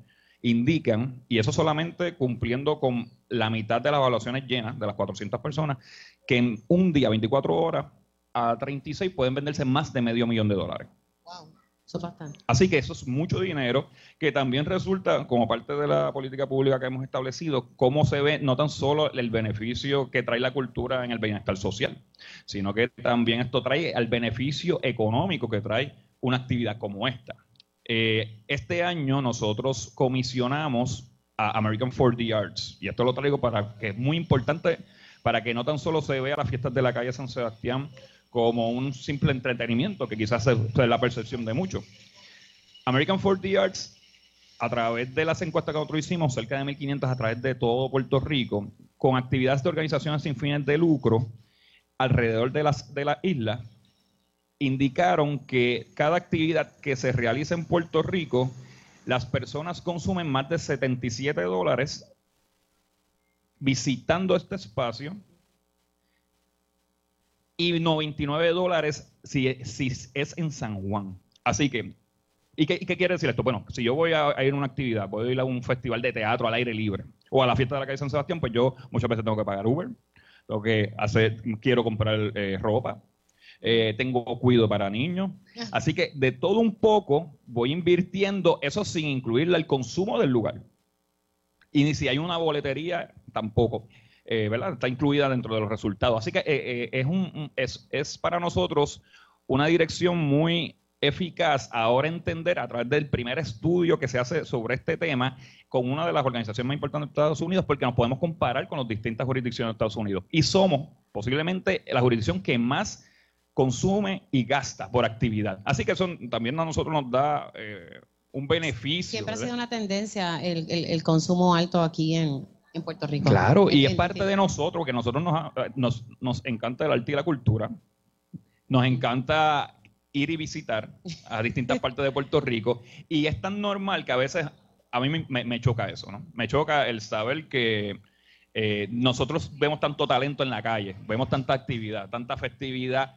indican, y eso solamente cumpliendo con la mitad de las evaluaciones llenas, de las 400 personas, que en un día, 24 horas, a 36 pueden venderse más de medio millón de dólares. Así que eso es mucho dinero que también resulta como parte de la política pública que hemos establecido, cómo se ve no tan solo el beneficio que trae la cultura en el bienestar social, sino que también esto trae el beneficio económico que trae una actividad como esta. Eh, este año nosotros comisionamos a American 4D Arts, y esto lo traigo para que es muy importante para que no tan solo se vea las fiestas de la calle San Sebastián como un simple entretenimiento, que quizás es la percepción de muchos. American 4D Arts, a través de las encuestas que nosotros hicimos, cerca de 1.500 a través de todo Puerto Rico, con actividades de organizaciones sin fines de lucro alrededor de, las, de la isla, indicaron que cada actividad que se realiza en Puerto Rico, las personas consumen más de 77 dólares visitando este espacio y 99 dólares si, si es en San Juan. Así que, ¿y qué, quiere decir esto? Bueno, si yo voy a, ir a una actividad, voy a ir a un festival de teatro al aire libre o a la fiesta de la calle San Sebastián, pues yo muchas veces tengo que pagar Uber, tengo que hacer, quiero comprar eh, ropa, eh, tengo cuido para niños. Así que de todo un poco voy invirtiendo, eso sin incluirle el consumo del lugar. Y ni si hay una boletería, tampoco. Eh, ¿verdad? Está incluida dentro de los resultados. Así que eh, eh, es, un, es, es para nosotros una dirección muy eficaz ahora entender a través del primer estudio que se hace sobre este tema con una de las organizaciones más importantes de Estados Unidos porque nos podemos comparar con las distintas jurisdicciones de Estados Unidos. Y somos posiblemente la jurisdicción que más consume y gasta por actividad. Así que eso también a nosotros nos da un beneficio. Siempre ha sido una tendencia el, el consumo alto aquí en, en Puerto Rico. Claro, y es parte de nosotros, que nosotros eh, nos, nos, encanta el arte y la cultura, nos encanta ir y visitar a distintas partes de Puerto Rico, y es tan normal que a veces a mí me, me, choca eso, ¿no? Me choca el saber que eh, nosotros vemos tanto talento en la calle, vemos tanta actividad, tanta festividad,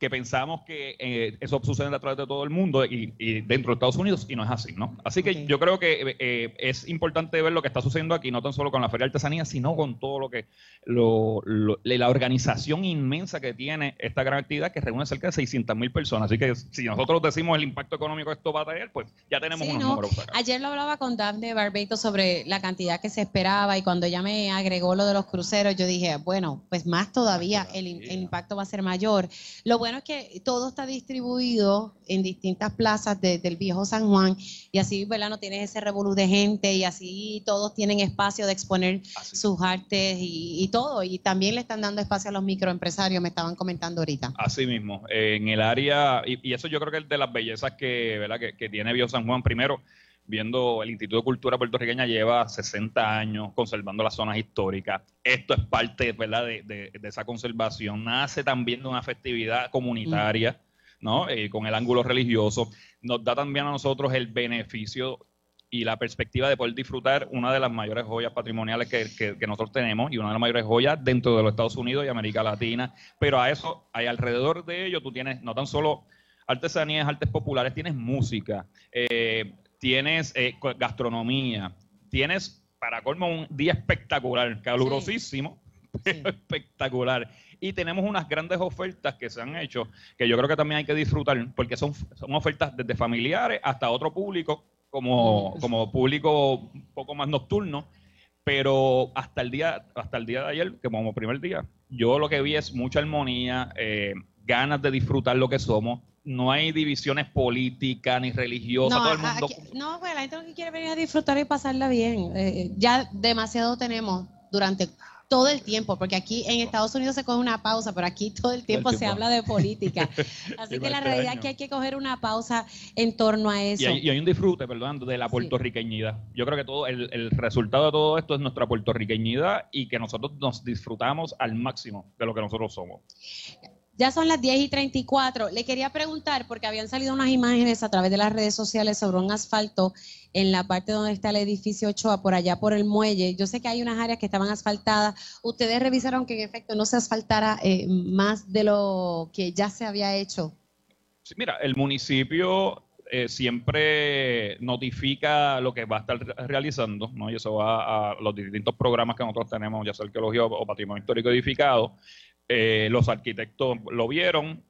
que pensamos que eh, eso sucede a través de todo el mundo y, dentro de Estados Unidos y no es así, ¿no? Así que yo creo que eh, es importante ver lo que está sucediendo aquí, no tan solo con la Feria de Artesanía, sino con todo lo que lo, la organización inmensa que tiene esta gran actividad que reúne cerca de 600 mil personas. Así que si nosotros decimos el impacto económico que esto va a tener, pues ya tenemos unos números. Ayer lo hablaba con Daphne Barbeito sobre la cantidad que se esperaba y cuando ella me agregó lo de los cruceros, yo dije, bueno, pues más todavía el, el impacto va a ser mayor. Lo bueno es que todo está distribuido en distintas plazas del viejo San Juan y así, ¿verdad? No tienes ese revolú de gente y así todos tienen espacio de exponer sus artes y, todo. Y también le están dando espacio a los microempresarios, me estaban comentando ahorita. Así mismo, en el área, y, eso yo creo que es de las bellezas que, ¿verdad? que, que tiene Viejo San Juan. Primero, viendo el Instituto de Cultura Puertorriqueña lleva 60 años conservando las zonas históricas. Esto es parte. De, esa conservación. Nace también de una festividad comunitaria, ¿no? Eh, con el ángulo religioso. Nos da también a nosotros el beneficio y la perspectiva de poder disfrutar una de las mayores joyas patrimoniales que, que, nosotros tenemos y una de las mayores joyas dentro de los Estados Unidos y América Latina. Pero a eso, hay alrededor de ello, tú tienes no tan solo artesanías, artes populares, tienes música, eh, tienes eh, gastronomía, tienes para colmo un día espectacular, calurosísimo, espectacular. Y tenemos unas grandes ofertas que se han hecho, que yo creo que también hay que disfrutar, porque son, son ofertas desde familiares hasta otro público, como, como público un poco más nocturno, pero hasta el día, hasta el día de ayer, que como primer día, yo lo que vi es mucha armonía, eh, ganas de disfrutar lo que somos, no hay divisiones políticas ni religiosas, no, todo el mundo. no, pues la gente lo que quiere venir a disfrutar y pasarla bien. Eh, ya demasiado tenemos durante todo el tiempo, porque aquí en Estados Unidos se coge una pausa, pero aquí todo el tiempo, se habla de política. Así que la realidad es que hay que coger una pausa en torno a eso. Y hay, un disfrute, perdón, de la puertorriqueñidad. Yo creo que todo el, el, resultado de todo esto es nuestra puertorriqueñidad y que nosotros nos disfrutamos al máximo de lo que nosotros somos. Ya son las 10 y 34. Le quería preguntar, porque habían salido unas imágenes a través de las redes sociales sobre un asfalto en la parte donde está el edificio Ochoa, por allá por el muelle. Yo sé que hay unas áreas que estaban asfaltadas. ¿Ustedes revisaron que en efecto no se asfaltara eh, más de lo que ya se había hecho? Sí, mira, el municipio eh, siempre notifica lo que va a estar realizando, ¿no? Y eso va a los distintos programas que nosotros tenemos, ya sea arqueología o patrimonio histórico edificado. Eh, los arquitectos lo vieron,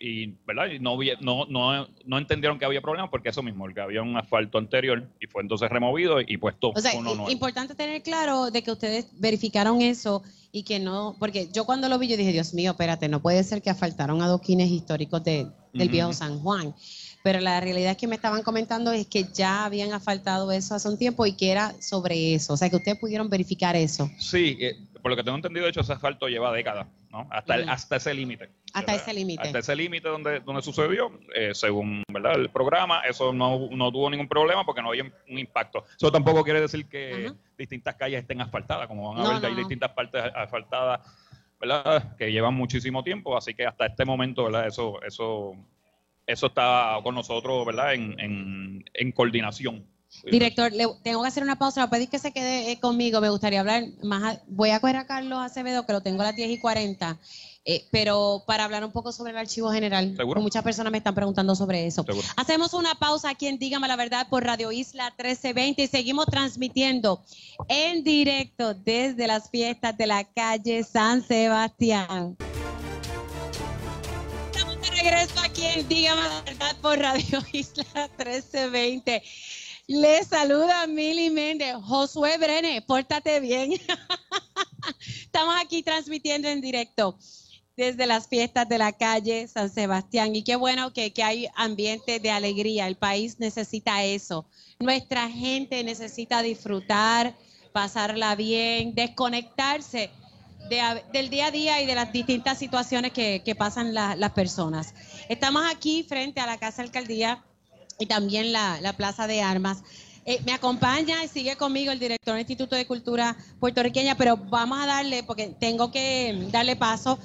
y, ¿verdad? y no, no, no, no entendieron que había problema porque eso mismo, que había un asfalto anterior y fue entonces removido y puesto O sea, uno nuevo. importante tener claro de que ustedes verificaron eso y que no, porque yo cuando lo vi yo dije, Dios mío, espérate, no puede ser que asfaltaron adoquines históricos de, del Ujú. viejo San Juan. Pero la realidad es que me estaban comentando es que ya habían asfaltado eso hace un tiempo y que era sobre eso. O sea, que ustedes pudieron verificar eso. Sí, eh, por lo que tengo entendido, de hecho, ese asfalto lleva décadas, ¿no? Hasta, el- Ujú. hasta ese límite. Hasta ¿verdad? ese límite. Hasta ese límite donde, donde sucedió, eh, según ¿verdad? el programa, eso no, no tuvo ningún problema porque no había un impacto. Eso tampoco quiere decir que Ajá. distintas calles estén asfaltadas, como van a No, ver, hay no, no. distintas partes asfaltadas, ¿verdad? Que llevan muchísimo tiempo, así que hasta este momento, ¿verdad? Eso, eso, eso está con nosotros, ¿verdad? En, en, en coordinación. Director, le, tengo que hacer una pausa. Le pedí que se quede eh, conmigo. Me gustaría hablar más. a- voy a coger a Carlos Acevedo, que lo tengo a las 10 y 40. eh, pero para hablar un poco sobre el archivo general. ¿Seguro? Muchas personas me están preguntando sobre eso. Seguro. Hacemos una pausa aquí en Dígame la Verdad por Radio Isla 1320 y seguimos transmitiendo en directo desde las fiestas de la calle San Sebastián. Estamos de regreso aquí en Dígame la Verdad por Radio Isla 1320. Les saluda Mili Méndez. Josué Brene, pórtate bien. Estamos aquí transmitiendo en directo desde las fiestas de la calle San Sebastián. Y qué bueno que, que hay ambiente de alegría. El país necesita eso. Nuestra gente necesita disfrutar, pasarla bien, desconectarse del día a día y de las distintas situaciones que, que pasan la- las personas. Estamos aquí frente a la Casa Alcaldía y también la, la Plaza de Armas. Eh, me acompaña y sigue conmigo el director del Instituto de Cultura Puertorriqueña, pero vamos a darle, porque tengo que darle paso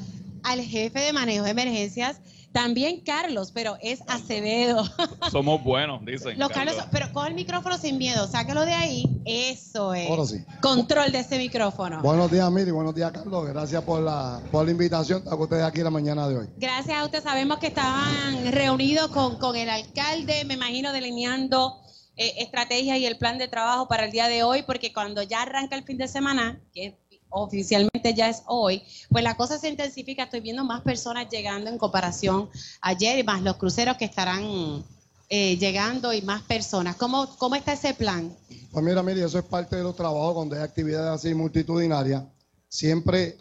al jefe de manejo de emergencias, también Carlos, pero es Acevedo. Somos buenos, dicen. Los Carlos, pero coge el micrófono sin miedo, sáquelo de ahí. Eso es. Ahora sí. Control de ese micrófono. Buenos días, Miri. Buenos días, Carlos. Gracias por la, por la invitación a ustedes aquí la mañana de hoy. Gracias a usted. Sabemos que estaban reunidos con, con el alcalde, me imagino, delineando eh, estrategias y el plan de trabajo para el día de hoy, porque cuando ya arranca el fin de semana, que oficialmente ya es hoy, pues la cosa se intensifica. Estoy viendo más personas llegando en comparación ayer, más los cruceros que estarán eh, llegando y más personas. ¿Cómo, ¿Cómo está ese plan? Pues mira, Miri, eso es parte de los trabajos cuando hay actividades así multitudinarias. Siempre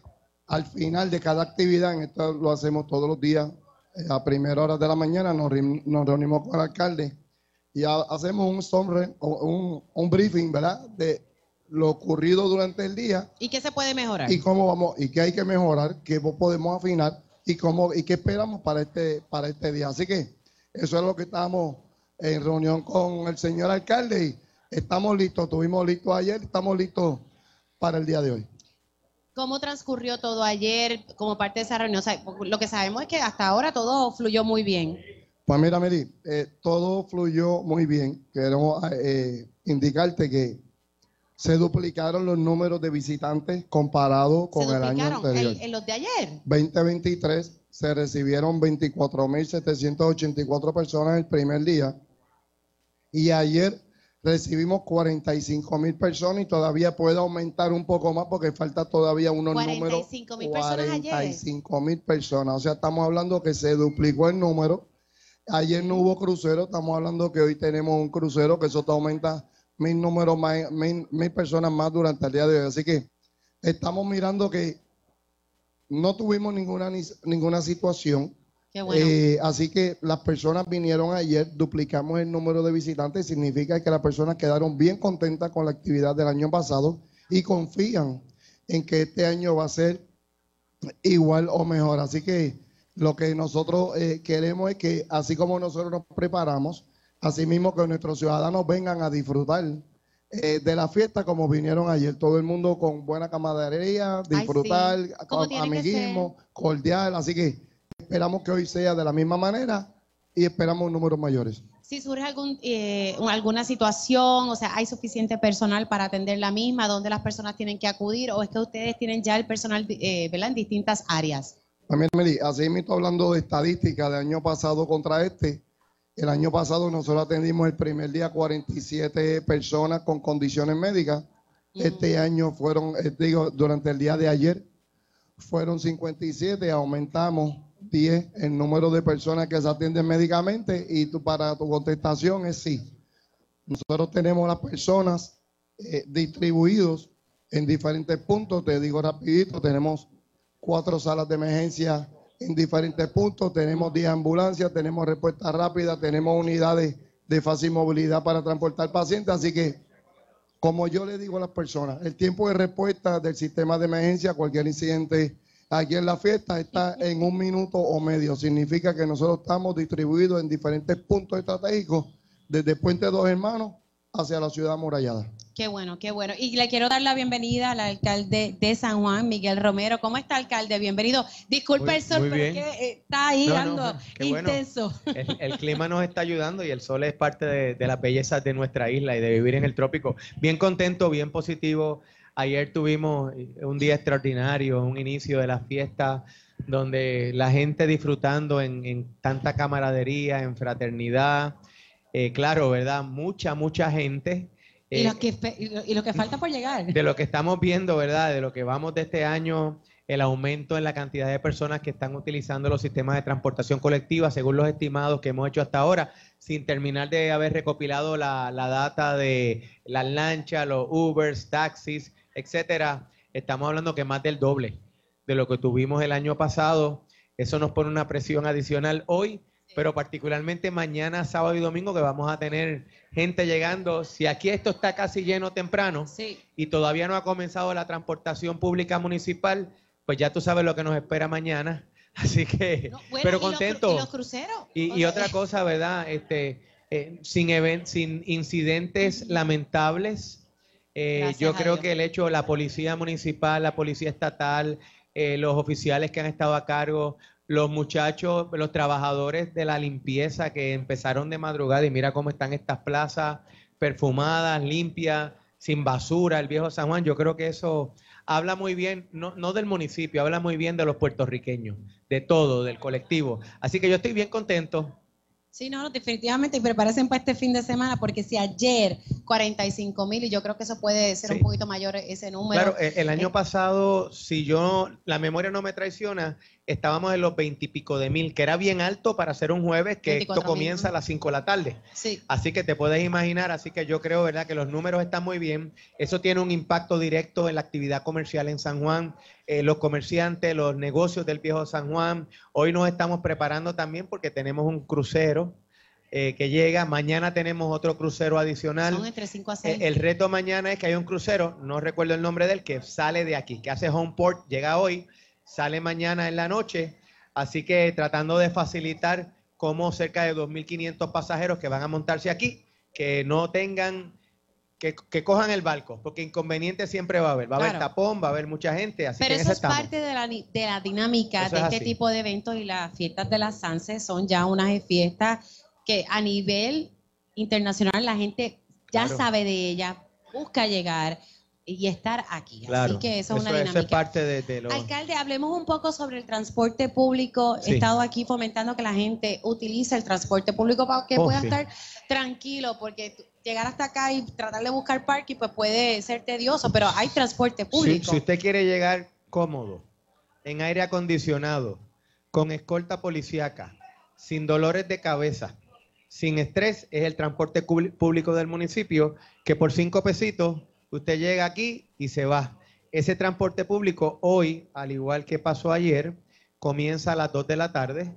al final de cada actividad, en esto lo hacemos todos los días, eh, a primera hora de la mañana nos, nos reunimos con el alcalde y ha- hacemos un, o un, un briefing, ¿verdad? De lo ocurrido durante el día ¿Y qué se puede mejorar? y cómo vamos y qué hay que mejorar, qué podemos afinar y cómo y qué esperamos para este para este día. Así que eso es lo que estamos en reunión con el señor alcalde y estamos listos, estuvimos listos ayer, estamos listos para el día de hoy. ¿Cómo transcurrió todo ayer como parte de esa reunión? O sea, lo que sabemos es que hasta ahora todo fluyó muy bien. Pues mira, Mary, eh, todo fluyó muy bien. Queremos eh, indicarte que se duplicaron los números de visitantes comparado con ¿Se el año anterior. el- en los de ayer? 2023 se recibieron 24.784 personas el primer día y ayer recibimos 45.000 personas y todavía puede aumentar un poco más porque falta todavía unos números. 45,000 personas ayer. 45.000 personas, o sea, estamos hablando que se duplicó el número. Ayer no hubo crucero, estamos hablando que hoy tenemos un crucero que eso te aumenta mil números más, mil, mil personas más durante el día de hoy. Así que estamos mirando que no tuvimos ninguna, ni- ninguna situación. Qué bueno. Eh, así que las personas vinieron ayer, duplicamos el número de visitantes, significa que las personas quedaron bien contentas con la actividad del año pasado y confían en que este año va a ser igual o mejor. Así que lo que nosotros eh, queremos es que así como nosotros nos preparamos, así mismo que nuestros ciudadanos vengan a disfrutar eh, de la fiesta como vinieron ayer. Todo el mundo con buena camaradería, sí. disfrutar, tiene que amiguismo, cordial. Así que esperamos que hoy sea de la misma manera y esperamos números mayores. Si surge algún, eh, alguna situación, o sea, ¿hay suficiente personal para atender la misma? ¿Dónde las personas tienen que acudir? ¿O es que ustedes tienen ya el personal eh, ¿verdad? en distintas áreas? También, Meli, así mismo hablando de estadística del año pasado contra este, el año pasado nosotros atendimos el primer día 47 personas con condiciones médicas. Este año fueron, eh, digo, durante el día de ayer fueron 57, aumentamos 10 el número de personas que se atienden médicamente y tú, para tu contestación es sí. Nosotros tenemos las personas eh, distribuidos en diferentes puntos. Te digo rapidito, tenemos cuatro salas de emergencia en diferentes puntos, tenemos 10 ambulancias, tenemos respuesta rápida, tenemos unidades de fácil movilidad para transportar pacientes. Así que, como yo le digo a las personas, el tiempo de respuesta del sistema de emergencia, cualquier incidente aquí en la fiesta, está en un minuto o medio. Significa que nosotros estamos distribuidos en diferentes puntos estratégicos, desde Puente Dos Hermanos hacia la ciudad amurallada. Qué bueno, qué bueno. Y le quiero dar la bienvenida al alcalde de San Juan, Miguel Romero. ¿Cómo está, alcalde? Bienvenido. Disculpe el sol, pero es que eh, está ahí dando intenso. El, clima nos está ayudando y el sol es parte de, de las bellezas de nuestra isla y de vivir en el trópico. Bien contento, bien positivo. Ayer tuvimos un día extraordinario, un inicio de la fiesta donde la gente disfrutando en, tanta camaradería, en fraternidad. Eh, claro, ¿verdad? Mucha, mucha gente y, lo que, y lo que falta por llegar. De lo que estamos viendo, ¿verdad? De lo que vamos de este año, el aumento en la cantidad de personas que están utilizando los sistemas de transportación colectiva, según los estimados que hemos hecho hasta ahora, sin terminar de haber recopilado la, la data de las lanchas, los Ubers, taxis, etcétera. Estamos hablando que más del doble de lo que tuvimos el año pasado. Eso nos pone una presión adicional hoy pero particularmente mañana, sábado y domingo, que vamos a tener gente llegando. Si aquí esto está casi lleno temprano y todavía no ha comenzado la transportación pública municipal, pues ya tú sabes lo que nos espera mañana. Así que, pero contento. ¿Y los, cruceros? Y, otra cosa, ¿verdad? Este, eh, sin, event, sin incidentes lamentables. Eh, yo creo que el hecho, la policía municipal, la policía estatal, eh, los oficiales que han estado a cargo, los muchachos, los trabajadores de la limpieza que empezaron de madrugada y mira cómo están estas plazas perfumadas, limpias, sin basura, el viejo San Juan, yo creo que eso habla muy bien, no, no del municipio, habla muy bien de los puertorriqueños, de todo, del colectivo. Así que yo estoy bien contento, Sí, no, definitivamente, y prepárense para este fin de semana, porque si ayer 45 mil, y yo creo que eso puede ser un poquito mayor ese número. Claro, el, año eh, pasado, si yo, la memoria no me traiciona, estábamos en los 20 y pico de mil, que era bien alto para ser un jueves, que esto comienza a las 5 de la tarde. Sí. Así que te puedes imaginar, así que yo creo, ¿verdad?, que los números están muy bien. Eso tiene un impacto directo en la actividad comercial en San Juan, eh, los comerciantes, los negocios del viejo San Juan. Hoy nos estamos preparando también porque tenemos un crucero. Eh, que llega. Mañana tenemos otro crucero adicional. Son entre 5 a 6. Eh, el reto mañana es que hay un crucero, no recuerdo el nombre del, que sale de aquí, que hace Homeport, llega hoy sale mañana en la noche, así que tratando de facilitar como cerca de 2.500 pasajeros que van a montarse aquí, que no tengan, que, cojan el barco, porque inconveniente siempre va a haber, va a haber tapón, va a haber mucha gente. Así Pero eso es parte de la, de la dinámica de este tipo de eventos y las fiestas de las SANSE son ya unas fiestas que a nivel internacional la gente ya sabe de ellas, busca llegar y estar aquí. Así que eso es una dinámica. parte de, Alcalde, hablemos un poco sobre el transporte público. He estado aquí fomentando que la gente utilice el transporte público para que oh, pueda estar tranquilo, porque llegar hasta acá y tratar de buscar parking pues puede ser tedioso, pero hay transporte público. si usted quiere llegar cómodo, en aire acondicionado, con escolta policíaca, sin dolores de cabeza, sin estrés, es el transporte público del municipio, que por cinco pesitos Usted llega aquí y se va. Ese transporte público hoy, al igual que pasó ayer, comienza a las 2 de la tarde,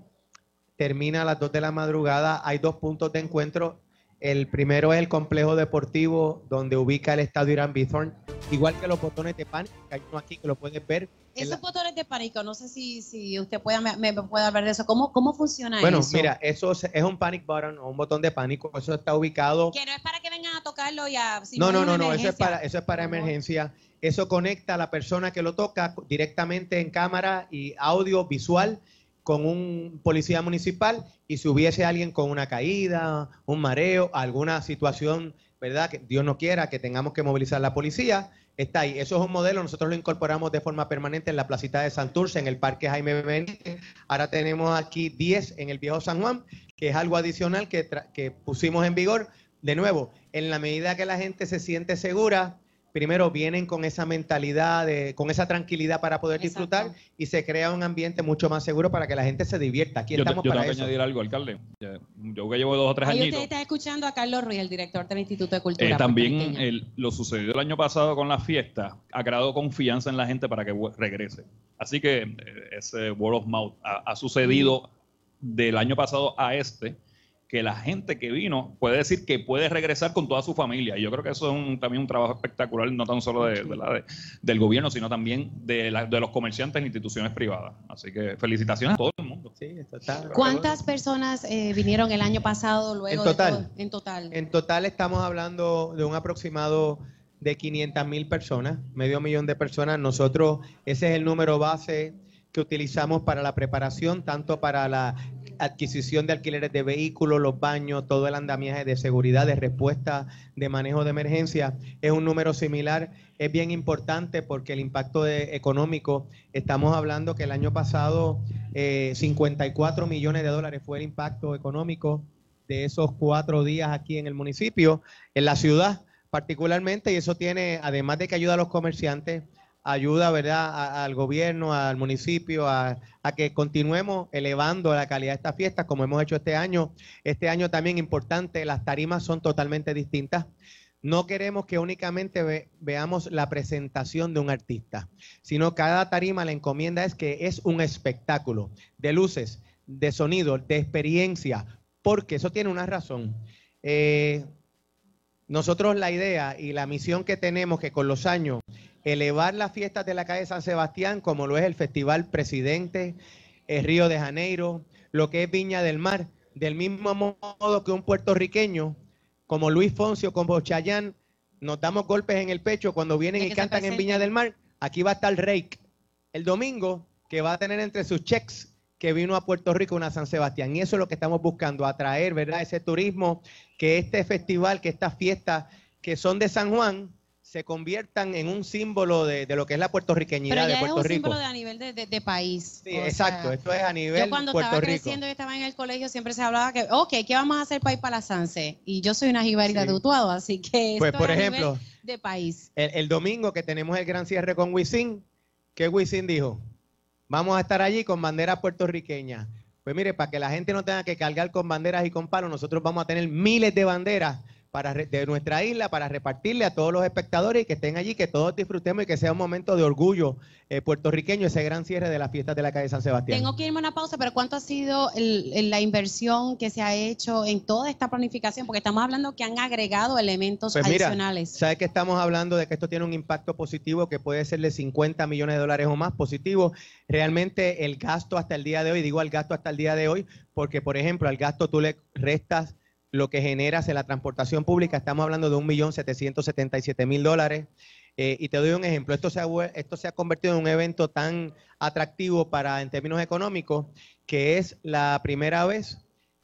termina a las 2 de la madrugada. Hay dos puntos de encuentro. El primero es el complejo deportivo donde ubica el estadio Irán Bithorn, igual que los botones de pánico, que hay uno aquí que lo puedes ver. Esos botones de pánico, no sé si, si usted pueda, me, puede hablar de eso. ¿Cómo, cómo funciona eso? Bueno, mira, eso es, un panic button o un botón de pánico. Eso está ubicado. Que no es para que vengan a tocarlo y a. no, no, no, no, eso es para, eso es para emergencia. Eso conecta a la persona que lo toca directamente en cámara y audio visual con un policía municipal y si hubiese alguien con una caída, un mareo, alguna situación, ¿verdad? Que Dios no quiera que tengamos que movilizar la policía, está ahí. Eso es un modelo, nosotros lo incorporamos de forma permanente en la placita de Santurce, en el Parque Jaime Benítez. Ahora tenemos aquí 10 en el Viejo San Juan, que es algo adicional que, que pusimos en vigor. De nuevo, en la medida que la gente se siente segura, primero vienen con esa mentalidad, de, con esa tranquilidad para poder Exacto. disfrutar y se crea un ambiente mucho más seguro para que la gente se divierta. Aquí Yo, te- estamos yo para tengo que eso. añadir algo, alcalde. Yo que llevo dos o tres Ahí añitos. usted está escuchando a Carlos Ruiz, el director del Instituto de Cultura. Eh, también el- lo sucedido el año pasado con la fiesta ha creado confianza en la gente para que regrese. Así que eh, ese word of mouth ha, ha sucedido del año pasado a este, que la gente que vino puede decir que puede regresar con toda su familia. Y yo creo que eso es un- también un trabajo espectacular, no tan solo de, de la- de- del gobierno, sino también de, la- de los comerciantes e instituciones privadas. Así que felicitaciones a todo el mundo. Sí, esto está- ¿Cuántas personas eh, vinieron el año pasado luego En total. de todo? En total. En total estamos hablando de un aproximado de 500 mil personas, medio millón de personas. Nosotros, ese es el número base que utilizamos para la preparación, tanto para la adquisición de alquileres de vehículos, los baños, todo el andamiaje de seguridad, de respuesta, de manejo de emergencia. Es un número similar. Es bien importante porque el impacto económico, estamos hablando que el año pasado eh, 54 millones de dólares fue el impacto económico de esos cuatro días aquí en el municipio, en la ciudad particularmente, y eso tiene, además de que ayuda a los comerciantes, ayuda, ¿verdad?, al gobierno, al municipio, a, que continuemos elevando la calidad de estas fiestas, como hemos hecho este año. Este año también importante, las tarimas son totalmente distintas. No queremos que únicamente ve- veamos la presentación de un artista, sino cada tarima, la encomienda es que es un espectáculo de luces, de sonido, de experiencia, porque eso tiene una razón. Eh, nosotros la idea y la misión que tenemos que con los años elevar las fiestas de la calle San Sebastián como lo es el Festival Presidente, el Río de Janeiro, lo que es Viña del Mar, del mismo modo que un puertorriqueño como Luis Foncio, como Chayán, nos damos golpes en el pecho cuando vienen y cantan en. Viña del Mar. Aquí va a estar Rake el domingo que va a tener entre sus checks que vino a Puerto Rico una San Sebastián. Y eso es lo que estamos buscando, atraer, ¿verdad? Ese turismo, que este festival, que estas fiestas que son de San Juan, se conviertan en un símbolo de, de lo que es la puertorriqueñidad Pero de ya es Puerto un Rico. símbolo de a nivel de, de- de país. Sí, O exacto, sea, esto es a nivel Yo cuando Puerto estaba Rico. creciendo y estaba en el colegio siempre se hablaba que, ok, ¿qué vamos a hacer para ir para la Sanse? Y yo soy una jibarita Sí. de Utuado, así que Pues por es a nivel ejemplo, de país. el, el domingo que tenemos el gran cierre con Wisin, ¿qué Wisin dijo? Vamos a estar allí con banderas puertorriqueñas. Pues mire, para que la gente no tenga que cargar con banderas y con palos, nosotros vamos a tener miles de banderas para re- de nuestra isla para repartirle a todos los espectadores y que estén allí, que todos disfrutemos y que sea un momento de orgullo eh, puertorriqueño ese gran cierre de las fiestas de la calle San Sebastián. Tengo que irme a una pausa, pero ¿cuánto ha sido el- la inversión que se ha hecho en toda esta planificación? Porque estamos hablando que han agregado elementos Pues mira, adicionales. sabes que estamos hablando de que esto tiene un impacto positivo que puede ser de 50 millones de dólares o más positivo. Realmente el gasto hasta el día de hoy, digo el gasto hasta el día de hoy, porque por ejemplo al gasto tú le restas lo que generas en la transportación pública, estamos hablando de 1.777.000 dólares. Eh, y te doy un ejemplo, esto se, ha, esto se ha convertido en un evento tan atractivo para en términos económicos que es la primera vez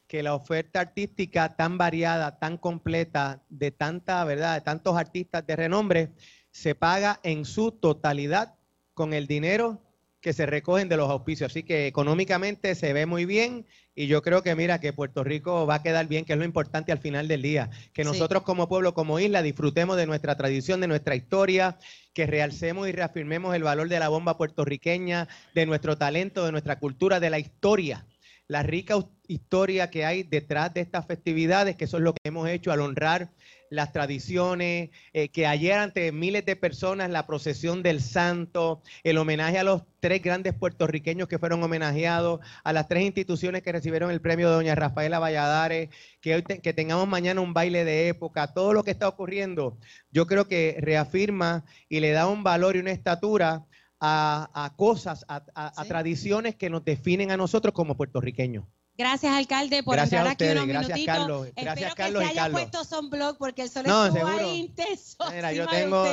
que la oferta artística tan variada, tan completa, de tanta, ¿verdad? De tantos artistas de renombre, se paga en su totalidad con el dinero que se recogen de los auspicios. Así que económicamente se ve muy bien y yo creo que mira que Puerto Rico va a quedar bien, que es lo importante al final del día, que Sí. nosotros como pueblo, como isla, disfrutemos de nuestra tradición, de nuestra historia, que realcemos y reafirmemos el valor de la bomba puertorriqueña, de nuestro talento, de nuestra cultura, de la historia la rica historia que hay detrás de estas festividades, que eso es lo que hemos hecho al honrar las tradiciones, eh, que ayer ante miles de personas la procesión del santo, el homenaje a los tres grandes puertorriqueños que fueron homenajeados, a las tres instituciones que recibieron el premio de doña Rafaela Valladares, que, hoy te- que tengamos mañana un baile de época, todo lo que está ocurriendo, yo creo que reafirma y le da un valor y una estatura a, a cosas, a, a- a Sí. tradiciones que nos definen a nosotros como puertorriqueños. Gracias, alcalde, por Gracias entrar a aquí ustedes, unos gracias, minutitos. Carlos. Espero Gracias, que Carlos se haya Carlos. puesto sunblock porque el sol No, estuvo ahí intenso. Mira, yo tengo,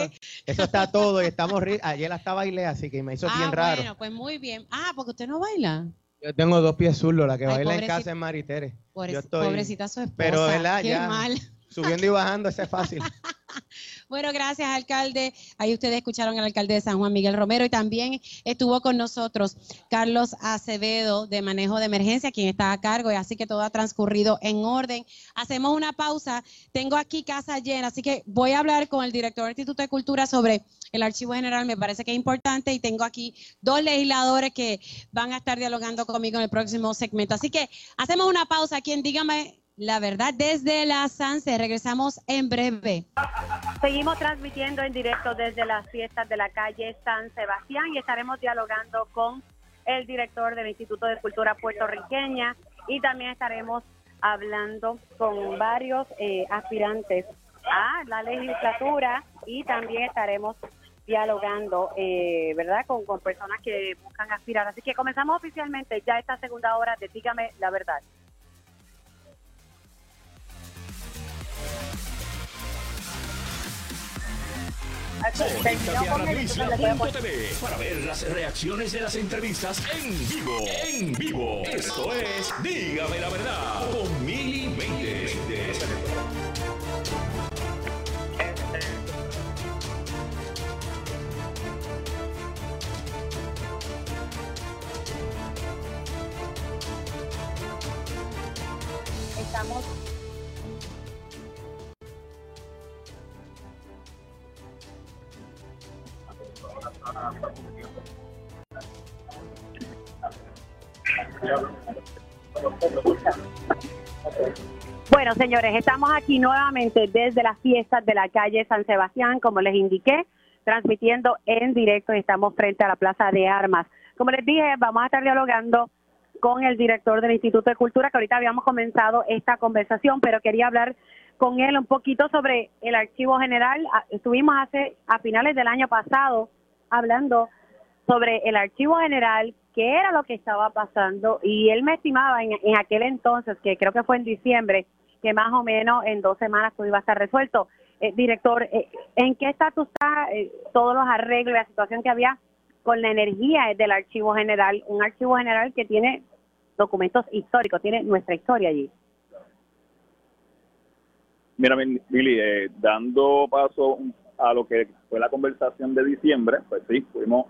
eso está todo y estamos, ayer hasta bailé, así que me hizo ah, bien raro. bueno, pues muy bien. Ah, porque usted no baila. Yo tengo dos pies zurdos, la que Ay, baila en casa es Maritere. Yo estoy- pobrecita su esposa. Pero, ¿verdad? Qué Ya. mal. Subiendo y bajando, ese es fácil. Bueno, gracias, alcalde. Ahí ustedes escucharon al alcalde de San Juan, Miguel Romero, y también estuvo con nosotros Carlos Acevedo de Manejo de Emergencia, quien está a cargo, y así que todo ha transcurrido en orden. Hacemos una pausa. Tengo aquí casa llena, así que voy a hablar con el director del Instituto de Cultura sobre el Archivo General. Me parece que es importante y tengo aquí dos legisladores que van a estar dialogando conmigo en el próximo segmento. Así que hacemos una pausa. Quien dígame la verdad desde la Sanse. Regresamos en breve. Seguimos transmitiendo en directo desde las fiestas de la calle San Sebastián y estaremos dialogando con el director del Instituto de Cultura puertorriqueña y también estaremos hablando con varios eh, aspirantes a la legislatura y también estaremos dialogando, eh, ¿verdad?, con, con personas que buscan aspirar. Así que comenzamos oficialmente ya esta segunda hora de Dígame la verdad. Conéctate para ver las reacciones de las entrevistas en vivo. En vivo. Esto es Dígame la verdad con Mili Méndez. Estamos Bueno, señores, estamos aquí nuevamente desde las fiestas de la calle San Sebastián, como les indiqué, transmitiendo en directo y estamos frente a la Plaza de Armas. Como les dije, vamos a estar dialogando con el director del Instituto de Cultura, que ahorita habíamos comenzado esta conversación, pero quería hablar con él un poquito sobre el archivo general. Ah, Estuvimos hace a finales del año pasado hablando sobre el archivo general, qué era lo que estaba pasando y él me estimaba en, en aquel entonces, que creo que fue en diciembre, que más o menos en dos semanas todo iba a estar resuelto. Eh, director, eh, ¿en qué estatus está eh, todos los arreglos y la situación que había con la energía del archivo general? Un archivo general que tiene documentos históricos, tiene nuestra historia allí. Mira, Billy, dando paso a lo que fue la conversación de diciembre, pues sí, pudimos,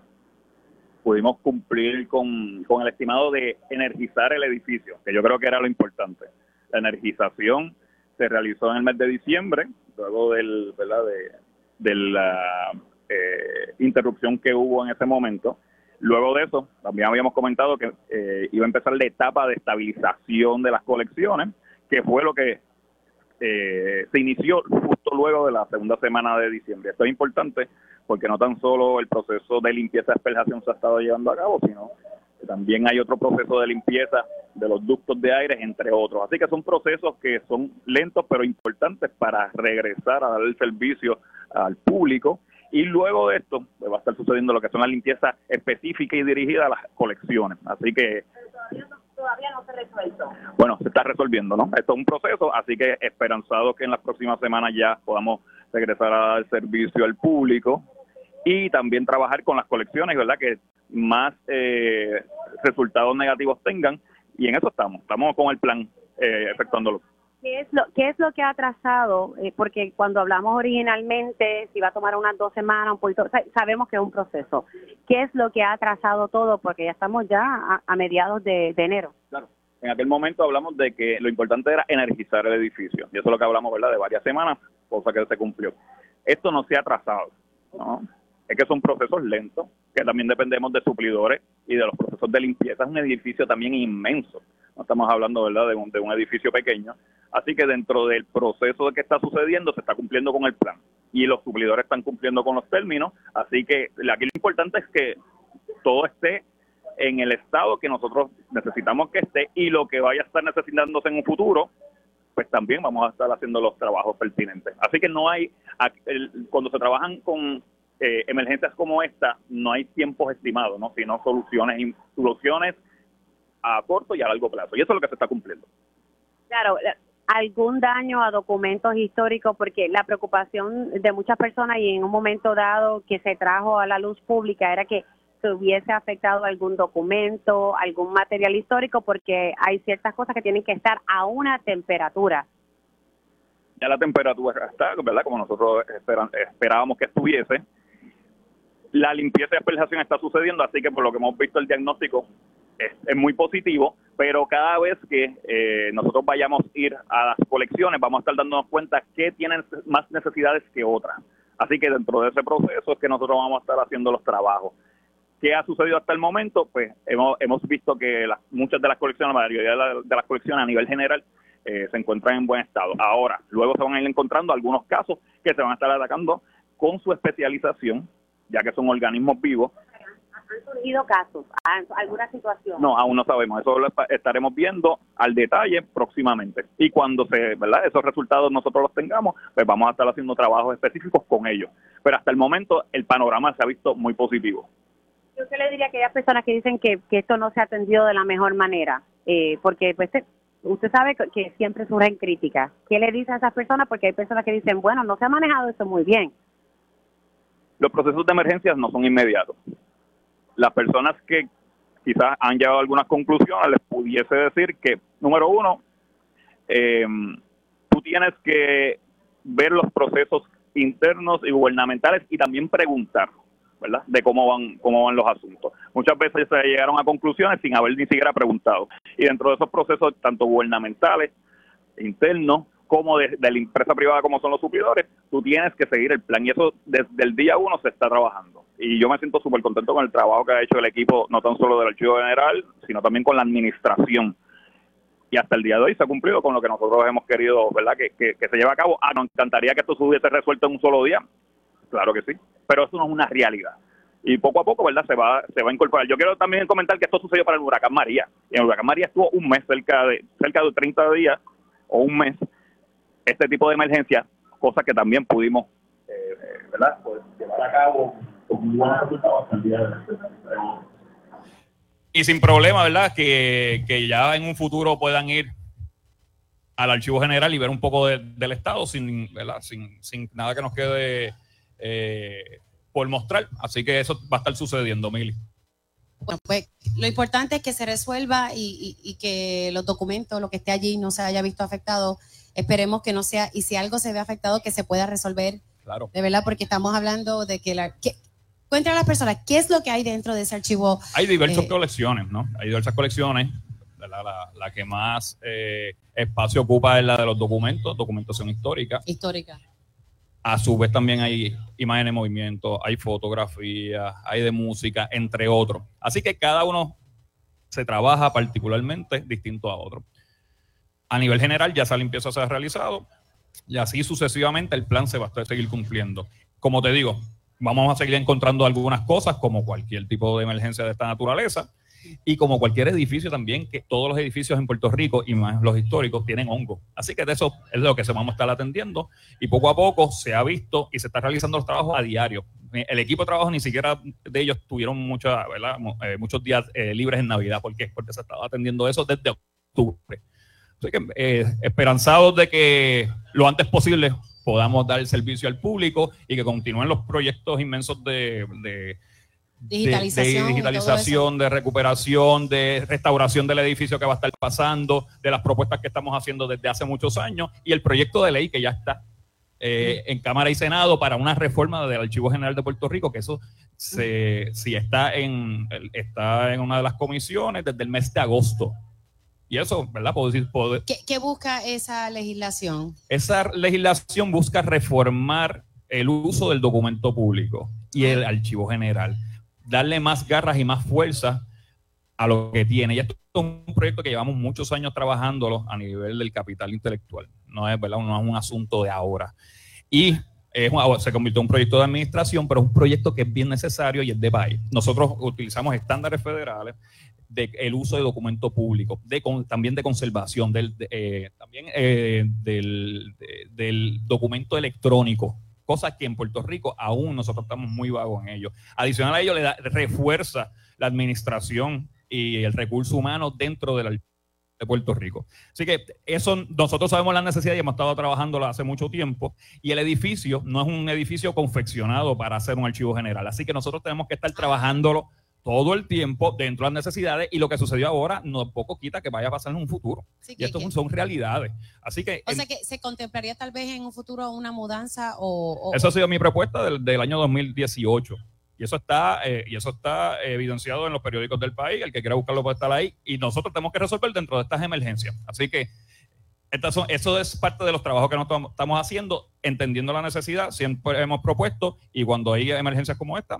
pudimos cumplir con, con el estimado de energizar el edificio, que yo creo que era lo importante. La energización se realizó en el mes de diciembre, luego del, ¿verdad? de, de la eh, interrupción que hubo en ese momento. Luego de eso, también habíamos comentado que eh, iba a empezar la etapa de estabilización de las colecciones, que fue lo que eh, se inició justo luego de la segunda semana de diciembre. Esto es importante porque no tan solo el proceso de limpieza y asperjación se ha estado llevando a cabo, sino que también hay otro proceso de limpieza de los ductos de aire, entre otros. Así que son procesos que son lentos pero importantes para regresar a dar el servicio al público. Y luego de esto pues, va a estar sucediendo lo que son las limpiezas específicas y dirigidas a las colecciones. Así que Todavía no se resuelto. bueno, se está resolviendo, ¿no? Esto es un proceso, así que esperanzado que en las próximas semanas ya podamos regresar a dar servicio al público y también trabajar con las colecciones, ¿verdad? Que más eh, resultados negativos tengan y en eso estamos, estamos con el plan eh, efectuándolo. ¿Qué es lo, qué es lo que ha atrasado? Eh, porque cuando hablamos originalmente, si va a tomar unas dos semanas, un poquito, sa- sabemos que es un proceso. ¿Qué es lo que ha atrasado todo? Porque ya estamos ya a, a mediados de, de enero. Claro. En aquel momento hablamos de que lo importante era energizar el edificio. Y eso es lo que hablamos, ¿verdad? De varias semanas, cosa que se cumplió. Esto no se ha atrasado, ¿no? Es que son procesos lentos, que también dependemos de suplidores y de los procesos de limpieza. Es un edificio también inmenso. No estamos hablando, ¿verdad?, de un, de un edificio pequeño. Así que dentro del proceso que está sucediendo, se está cumpliendo con el plan. Y los suplidores están cumpliendo con los términos. Así que aquí lo importante es que todo esté en el estado que nosotros necesitamos que esté y lo que vaya a estar necesitándose en un futuro, pues también vamos a estar haciendo los trabajos pertinentes. Así que no hay, cuando se trabajan con eh, emergencias como esta, no hay tiempos estimados, ¿no? sino soluciones, soluciones a corto y a largo plazo. Y eso es lo que se está cumpliendo. Claro, la- algún daño a documentos históricos, porque la preocupación de muchas personas y en un momento dado que se trajo a la luz pública era que se hubiese afectado algún documento, algún material histórico, porque hay ciertas cosas que tienen que estar a una temperatura. ya la temperatura está, ¿verdad? Como nosotros esperábamos que estuviese. La limpieza y asperjación está sucediendo, así que por lo que hemos visto el diagnóstico es, muy positivo, pero cada vez que eh, nosotros vayamos a ir a las colecciones vamos a estar dándonos cuenta que tienen más necesidades que otras. Así que dentro de ese proceso es que nosotros vamos a estar haciendo los trabajos. ¿Qué ha sucedido hasta el momento? Pues hemos, hemos visto que muchas de las colecciones, la mayoría de, la- de las colecciones a nivel general eh, se encuentran en buen estado. Ahora, luego se van a ir encontrando algunos casos que se van a estar atacando con su especialización, ya que son organismos vivos. ¿Han surgido casos? ¿Han- ¿Alguna situación? No, aún no sabemos. Eso lo esta- estaremos viendo al detalle próximamente. Y cuando se, ¿verdad? esos resultados nosotros los tengamos, pues vamos a estar haciendo trabajos específicos con ellos. Pero hasta el momento el panorama se ha visto muy positivo. Yo qué le diría a aquellas personas que dicen que, que esto no se ha atendido de la mejor manera, Eh, porque pues eh, usted sabe que- siempre surgen críticas. ¿Qué le dice a esas personas? Porque hay personas que dicen, bueno, no se ha manejado esto muy bien. Los procesos de emergencias no son inmediatos. Las personas que quizás han llegado a algunas conclusiones les pudiese decir que, número uno, eh, tú tienes que ver los procesos internos y gubernamentales y también preguntar, ¿verdad?, de cómo van, cómo van los asuntos. Muchas veces se llegaron a conclusiones sin haber ni siquiera preguntado. Y dentro de esos procesos, tanto gubernamentales, internos, como de, la empresa privada como son los suplidores, tú tienes que seguir el plan y eso desde el día uno se está trabajando. Y yo me siento súper contento con el trabajo que ha hecho el equipo, no tan solo del Archivo General, sino también con la administración. Y hasta el día de hoy se ha cumplido con lo que nosotros hemos querido, ¿verdad?, que, que, que se lleve a cabo. Ah, nos encantaría que esto se hubiese resuelto en un solo día. Claro que sí, pero eso no es una realidad. Y poco a poco, ¿verdad?, se va, se va a incorporar. Yo quiero también comentar que esto sucedió para el huracán María. Y el huracán María estuvo un mes, cerca de, cerca de 30 días o un mes, este tipo de emergencia, cosas que también pudimos, eh, eh, ¿verdad?, pues, llevar a cabo con muy buenos resultados. Y sin problema, ¿verdad? Que, que ya en un futuro puedan ir al archivo general y ver un poco de- del Estado sin, ¿verdad? sin, sin nada que nos quede eh, por mostrar. Así que eso va a estar sucediendo, Mili. Bueno, pues lo importante es que se resuelva y, y- y que los documentos, lo que esté allí, no se haya visto afectado. Esperemos que no sea, y si algo se ve afectado, que se pueda resolver, Claro. de verdad, porque estamos hablando de que la. Que, cuéntale a las personas qué es lo que hay dentro de ese archivo. Hay diversas Eh, colecciones, ¿no? Hay diversas colecciones. ¿verdad? La, la que más eh, espacio ocupa es la de los documentos, documentación histórica. histórica. A su vez también hay imágenes de movimiento, hay fotografía, hay de música, entre otros. Así que cada uno se trabaja particularmente distinto a otro. A nivel general ya esa limpieza se ha realizado y así sucesivamente el plan se va a seguir cumpliendo. Como te digo, vamos a seguir encontrando algunas cosas como cualquier tipo de emergencia de esta naturaleza y como cualquier edificio también, que todos los edificios en Puerto Rico y más los históricos tienen hongo. Así que de eso es lo que se vamos a estar atendiendo y poco a poco se ha visto y se está realizando los trabajos a diario. El equipo de trabajo ni siquiera de ellos tuvieron mucha, eh, muchos días eh, libres en Navidad. ¿Por qué? Porque se estaba atendiendo eso desde octubre. Así que eh, esperanzados de que lo antes posible podamos dar el servicio al público y que continúen los proyectos inmensos de- Digitalización. de, digitalización, de recuperación, de restauración del edificio que va a estar pasando, de las propuestas que estamos haciendo desde hace muchos años y el proyecto de ley que ya está eh, en Cámara y Senado para una reforma del Archivo General de Puerto Rico, que eso se, sí está en, está en una de las comisiones desde el mes de agosto. Y eso, ¿verdad? Puedo decir, puedo- ¿Qué, qué busca esa legislación? esa legislación busca reformar el uso del documento público y el archivo general, darle más garras y más fuerza a lo que tiene. Y esto es un proyecto que llevamos muchos años trabajándolo a nivel del capital intelectual. No es, ¿verdad? no es un asunto de ahora. Y se convirtió en un proyecto de administración, pero es un proyecto que es bien necesario y es de país. Nosotros utilizamos estándares federales de el uso de documento público, de también de conservación, del, eh, también eh, del, de- del documento electrónico, cosas que en Puerto Rico aún nosotros estamos muy vagos en ello. Adicional a ello, le da, refuerza la administración y el recurso humano dentro del ar- de Puerto Rico. Así que eso nosotros sabemos la necesidad y hemos estado trabajándolo hace mucho tiempo y el edificio no es un edificio confeccionado para hacer un archivo general. Así que nosotros tenemos que estar trabajándolo todo el tiempo dentro de las necesidades y lo que sucedió ahora no poco quita que vaya a pasar en un futuro. Sí, y esto que- son realidades. Así que O en- sea que se contemplaría tal vez en un futuro una mudanza o... o- Eso ha sido mi propuesta del, del año 2018. Y eso está, eh, y eso está eh, evidenciado en los periódicos del país. El que quiera buscarlo puede estar ahí. Y nosotros tenemos que resolver dentro de estas emergencias. Así que estas son, eso es parte de los trabajos que nosotros estamos haciendo, entendiendo la necesidad. Siempre hemos propuesto y cuando hay emergencias como esta,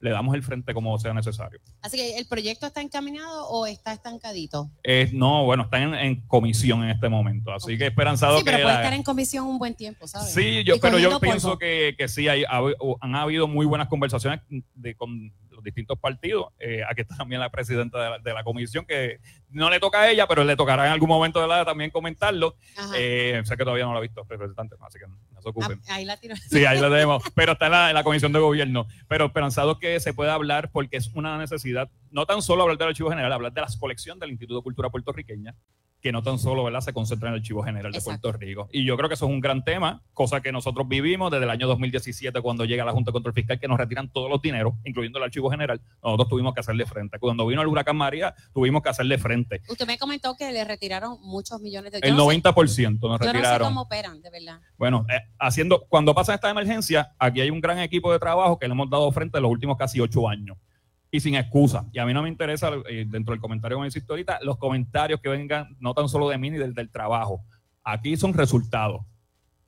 le damos el frente como sea necesario. Así que el proyecto está encaminado o está estancadito. Eh, no, bueno, están en, en comisión en este momento. Así que esperanzado Sí, pero que puede la- estar en comisión un buen tiempo, ¿sabes? Sí, yo, pero yo cogiendo pienso polvo. que, que sí, hay, ha- han habido muy buenas conversaciones de, con los distintos partidos. Eh, aquí está también la presidenta de la, de la comisión, que no le toca a ella, pero le tocará en algún momento de la también comentarlo. Eh, sé que todavía no lo ha visto, representante, así que no se ocupen. Ah, ahí la tiro. Sí, ahí lo tenemos, pero está en la, en la comisión de gobierno. Pero esperanzado que se pueda hablar porque es una necesidad, no tan solo hablar del archivo general, hablar de las colecciones del Instituto de Cultura Puertorriqueña, que no tan solo ¿verdad? se concentra en el archivo general de Exacto. Puerto Rico. Y yo creo que eso es un gran tema, cosa que nosotros vivimos desde el año 2017 cuando llega la Junta de Control Fiscal que nos retiran todos los dineros, incluyendo el archivo general. Nosotros tuvimos que hacerle frente. Cuando vino el huracán María, tuvimos que hacerle frente. Usted me comentó que le retiraron muchos millones de El no sé- 90% nos Yo no sé retiraron. cómo operan, de verdad. Bueno, eh, haciendo, cuando pasa esta emergencia, aquí hay un gran equipo de trabajo que le hemos dado frente en los últimos casi ocho años. Y sin excusa. Y a mí no me interesa, eh, dentro del comentario que me hiciste ahorita, los comentarios que vengan no tan solo de mí ni del, del trabajo. Aquí son resultados.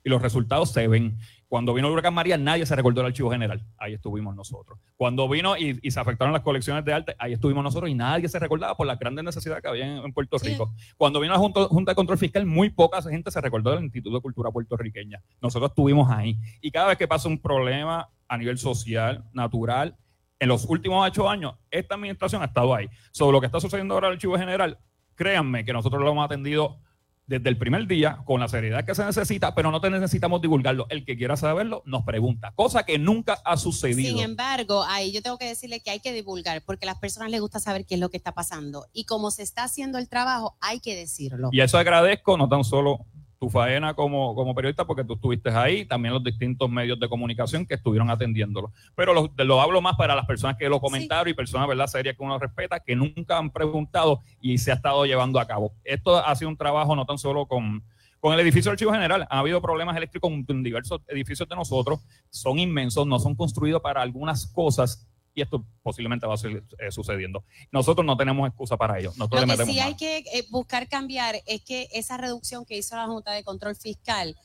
Y los resultados se ven. Cuando vino el huracán María, nadie se recordó del archivo general. Ahí estuvimos nosotros. Cuando vino y, y se afectaron las colecciones de arte, ahí estuvimos nosotros y nadie se recordaba por las grandes necesidades que había en, en Puerto Sí. Rico. Cuando vino la Junta, Junta de Control Fiscal, muy poca gente se recordó del Instituto de Cultura Puertorriqueña. Nosotros estuvimos ahí. Y cada vez que pasa un problema a nivel social, natural, en los últimos ocho años, esta administración ha estado ahí. Sobre lo que está sucediendo ahora en el Archivo General, créanme que nosotros lo hemos atendido desde el primer día con la seriedad que se necesita, pero no te necesitamos divulgarlo. El que quiera saberlo nos pregunta, cosa que nunca ha sucedido. Sin embargo, ahí yo tengo que decirle que hay que divulgar porque a las personas les gusta saber qué es lo que está pasando. Y como se está haciendo el trabajo, hay que decirlo. Y eso agradezco no tan solo tu faena como, como periodista, porque tú estuviste ahí, también los distintos medios de comunicación que estuvieron atendiéndolo. Pero lo, lo hablo más para las personas que lo comentaron y personas, ¿verdad?, serias que uno respeta, que nunca han preguntado y se ha estado llevando a cabo. Esto ha sido un trabajo no tan solo con, con el edificio del Archivo General, ha habido problemas eléctricos en diversos edificios de nosotros, son inmensos, no son construidos para algunas cosas y esto posiblemente va a seguir eh, sucediendo. Nosotros no tenemos excusa para ello. Nosotros Lo le que sí hay que eh, buscar cambiar es que esa reducción que hizo la Junta de Control Fiscal,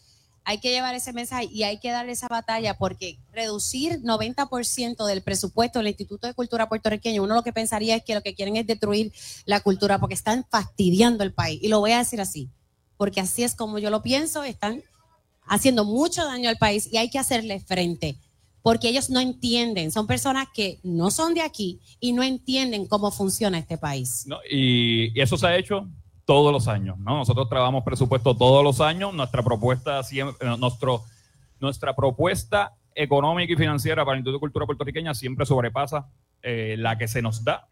hay que llevar ese mensaje y hay que darle esa batalla porque reducir 90% del presupuesto del Instituto de Cultura puertorriqueño, uno lo que pensaría es que lo que quieren es destruir la cultura porque están fastidiando el país. Y lo voy a decir así, porque así es como yo lo pienso, están haciendo mucho daño al país y hay que hacerle frente. Porque ellos no entienden, son personas que no son de aquí y no entienden cómo funciona este país. ¿no? Y, y eso se ha hecho todos los años, ¿no? Nosotros trabajamos presupuesto todos los años, nuestra propuesta siempre, eh, nuestro, nuestra propuesta económica y financiera para el Instituto de Cultura Puertorriqueña siempre sobrepasa eh, la que se nos da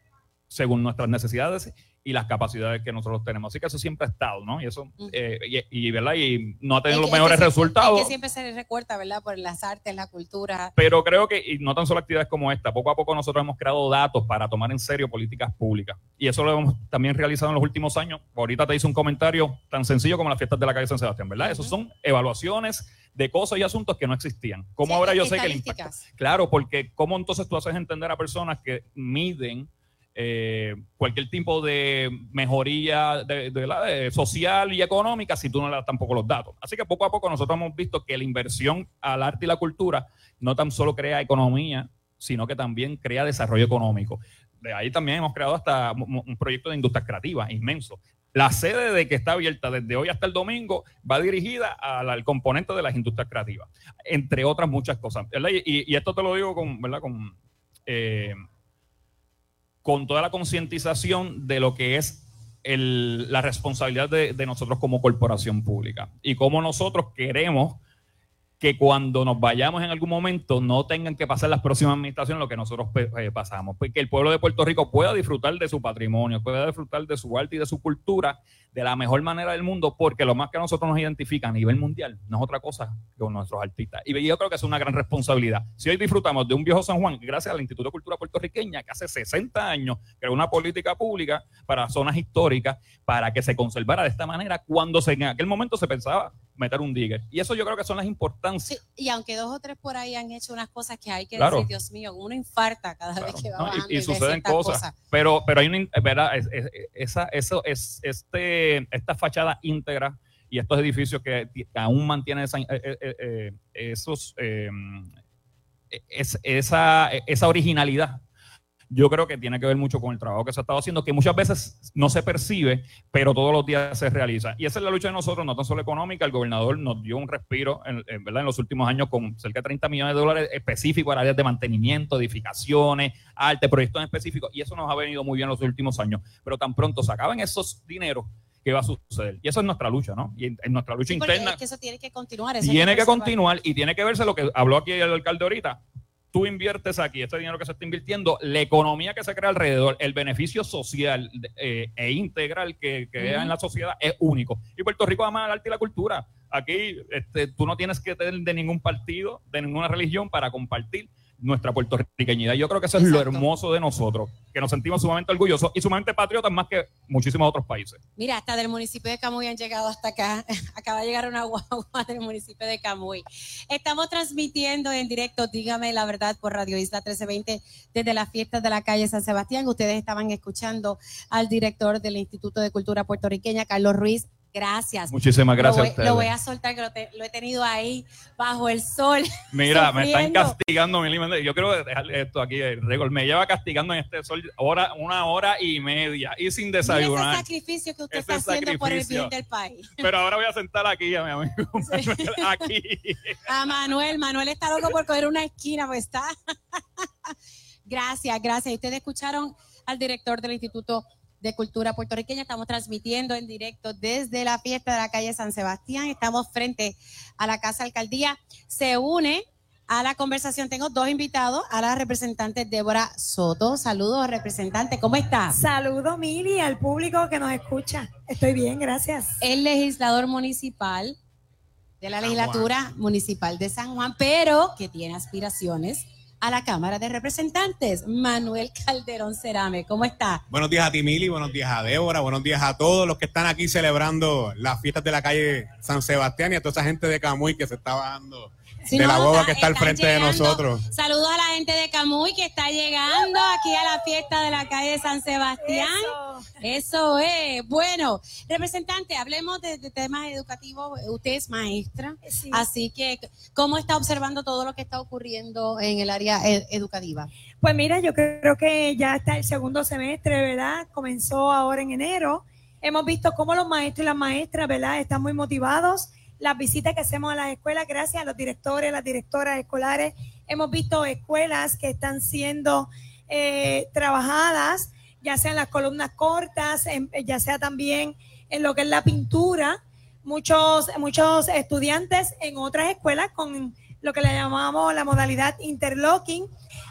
según nuestras necesidades y las capacidades que nosotros tenemos. Así que eso siempre ha estado, ¿no? Y eso, eh, y, y, ¿verdad? Y no ha tenido Es los mejores es que siempre- resultados. es que siempre se les recuerda, ¿verdad? Por las artes, la cultura. Pero creo que, y no tan solo actividades como esta, poco a poco nosotros hemos creado datos para tomar en serio políticas públicas. Y eso lo hemos también realizado en los últimos años. Ahorita te hice un comentario tan sencillo como las fiestas de la calle San Sebastián, ¿verdad? Esos son evaluaciones de cosas y asuntos que no existían. ¿Cómo Sí, ahora yo sé que el impacto? Claro, porque ¿cómo entonces tú haces entender a personas que miden eh, cualquier tipo de mejoría social y económica si tú no le das tampoco los datos? Así que poco a poco nosotros hemos visto que la inversión al arte y la cultura no tan solo crea economía, sino que también crea desarrollo económico. De ahí también hemos creado hasta un proyecto de industria creativa inmenso. La sede de que está abierta desde hoy hasta el domingo va dirigida al, componente de las industrias creativas, entre otras muchas cosas. Y, esto te lo digo con, ¿verdad? eh, con toda la concientización de lo que es el- la responsabilidad de, de nosotros como corporación pública y cómo nosotros queremos que cuando nos vayamos en algún momento no tengan que pasar las próximas administraciones lo que nosotros pe- eh, pasamos. Pues que el pueblo de Puerto Rico pueda disfrutar de su patrimonio, pueda disfrutar de su arte y de su cultura de la mejor manera del mundo, porque lo más que a nosotros nos identifica a nivel mundial no es otra cosa que nuestros artistas. Y yo creo que es una gran responsabilidad. Si hoy disfrutamos de un viejo San Juan, gracias al Instituto de Cultura Puertorriqueña, que hace 60 años creó una política pública para zonas históricas, para que se conservara de esta manera, cuando se, en aquel momento se pensaba meter un digger. Y eso yo creo que son las importancias. Y aunque dos o tres por ahí han hecho unas cosas que hay que Claro. decir, Dios mío, uno infarta cada vez que va ¿no? bajando Y, y suceden cosas, Pero, pero hay una, ¿verdad? Es- es- esa, eso es, este, esta fachada íntegra y estos edificios que, aún mantienen esa, eh, eh, eh, esos, eh, es- esa, esa originalidad. Yo creo que tiene que ver mucho con el trabajo que se ha estado haciendo, que muchas veces no se percibe, pero todos los días se realiza. Y esa es la lucha de nosotros, no tan solo económica. El gobernador nos dio un respiro en, en, ¿verdad? en los últimos años con cerca de 30 millones de dólares específicos para áreas de mantenimiento, edificaciones, arte, proyectos en específico. Y eso nos ha venido muy bien en los últimos años. Pero tan pronto se acaban esos dineros, ¿qué va a suceder? Y eso es nuestra lucha, ¿no? Y en, nuestra lucha Sí, interna es que eso tiene que continuar. eso tiene que continuar y tiene que verse lo que habló aquí el alcalde ahorita. Tú inviertes aquí, este dinero que se está invirtiendo, la economía que se crea alrededor, el beneficio social eh, e integral que crea en la sociedad es único. Y Puerto Rico ama el arte y la cultura. Aquí este, tú no tienes que tener de ningún partido, de ninguna religión para compartir nuestra puertorriqueñidad. Yo creo que eso es lo hermoso de nosotros, que nos sentimos sumamente orgullosos y sumamente patriotas más que muchísimos otros países. Mira, hasta del municipio de Camuy han llegado hasta acá. Acaba de llegar una guagua del municipio de Camuy. Estamos transmitiendo en directo, dígame la verdad, por Radio Isla 1320 desde las fiestas de la calle San Sebastián. Ustedes estaban escuchando al director del Instituto de Cultura Puertorriqueña, Carlos Ruiz. Gracias. Muchísimas gracias Lo a ustedes. lo voy a soltar, que lo, te- lo he tenido ahí bajo el sol. Mira, me están castigando, Mili. Yo quiero dejarle esto aquí, el récord. Me lleva castigando en este sol hora, una hora y media y sin Mira ese desayunar. sacrificio que usted Ese está haciendo por el bien del país. Pero ahora voy a sentar aquí a mi amigo Manuel, aquí. A Manuel, Manuel está loco por coger una esquina, pues está. gracias, gracias. Ustedes escucharon al director del Instituto de Cultura Puertorriqueña. Estamos transmitiendo en directo desde la fiesta de la calle San Sebastián. Estamos frente a la Casa Alcaldía. Se une a la conversación. Tengo dos invitados, a la representante Débora Soto. Saludos, representante. ¿Cómo está? Saludo, Mili, al público que nos escucha. Estoy bien, gracias. el legislador municipal de la legislatura municipal de San Juan, pero que tiene aspiraciones a la Cámara de Representantes, Manuel Calderón Cerame. ¿Cómo está? Buenos días a ti, Mili, buenos días a Débora, buenos días a todos los que están aquí celebrando las fiestas de la calle San Sebastián y a toda esa gente de Camuy que se está bajando Si de no, la boba está- que está al frente de nosotros. Saludos a la gente de Camuy que está llegando aquí a la fiesta de la calle San Sebastián. Eso, es. Bueno, representante, hablemos de, de temas educativos. Usted es maestra, Sí. así que, ¿cómo está observando todo lo que está ocurriendo en el área ed- educativa? Pues mira, yo creo que ya está el segundo semestre, ¿verdad? Comenzó ahora en enero. Hemos visto cómo los maestros y las maestras, ¿verdad? Están muy motivados. Las visitas que hacemos a las escuelas, gracias a los directores, las directoras escolares, hemos visto escuelas que están siendo eh, trabajadas, ya sean las columnas cortas, ya sea también en lo que es la pintura. Muchos, muchos estudiantes en otras escuelas con lo que le llamamos la modalidad interlocking.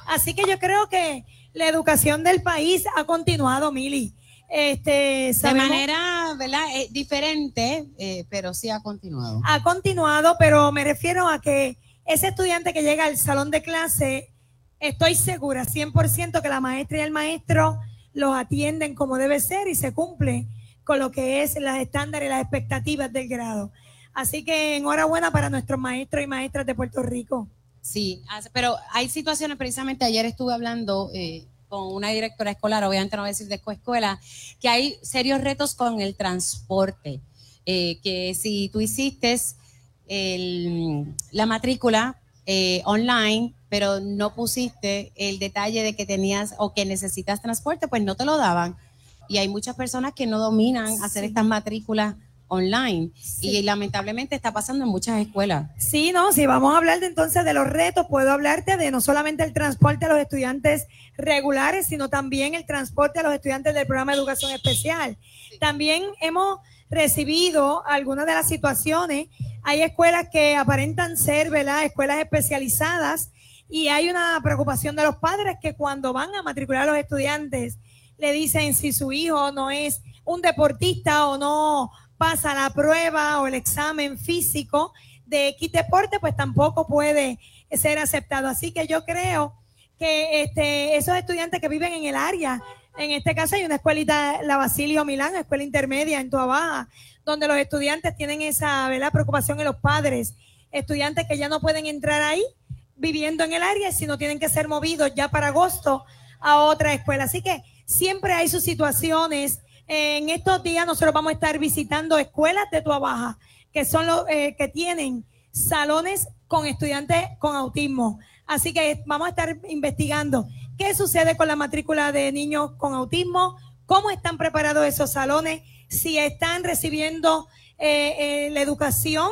Así que yo creo que la educación del país ha continuado, Mili. Este, De manera, ¿verdad? Eh, diferente, eh, pero sí ha continuado. ha continuado, pero me refiero a que ese estudiante que llega al salón de clase, estoy segura 100% que la maestra y el maestro los atienden como debe ser y se cumple con lo que es los estándares y las expectativas del grado. Así que enhorabuena para nuestros maestros y maestras de Puerto Rico. Sí, pero hay situaciones, precisamente ayer estuve hablando eh, con una directora escolar, obviamente no voy a decir de escuela, que hay serios retos con el transporte. Eh, que si tú hiciste el- la matrícula eh, online, pero no pusiste el detalle de que tenías o que necesitas transporte, pues no te lo daban. Y hay muchas personas que no dominan hacer Sí. estas matrículas online. Sí. Y lamentablemente está pasando en muchas escuelas. Sí, no, si vamos a hablar de, entonces de los retos, puedo hablarte de no solamente el transporte a los estudiantes regulares, sino también el transporte a los estudiantes del programa de educación especial. También hemos recibido algunas de las situaciones Hay escuelas que aparentan ser, ¿verdad? Escuelas especializadas y hay una preocupación de los padres que cuando van a matricular a los estudiantes le dicen si su hijo no es un deportista o no pasa la prueba o el examen físico de X pues tampoco puede ser aceptado. Así que yo creo que este, esos estudiantes que viven en el área, en este caso hay una escuelita, la Basilio Milán, escuela intermedia en Tuabaja, donde los estudiantes tienen esa ¿verdad? preocupación en los padres, estudiantes que ya no pueden entrar ahí viviendo en el área, sino tienen que ser movidos ya para agosto a otra escuela. Así que siempre hay sus situaciones. En estos días nosotros vamos a estar visitando escuelas de Tuabaja, que son los eh, que tienen salones con estudiantes con autismo. Así que vamos a estar investigando qué sucede con la matrícula de niños con autismo, cómo están preparados esos salones, si están recibiendo eh, eh, la educación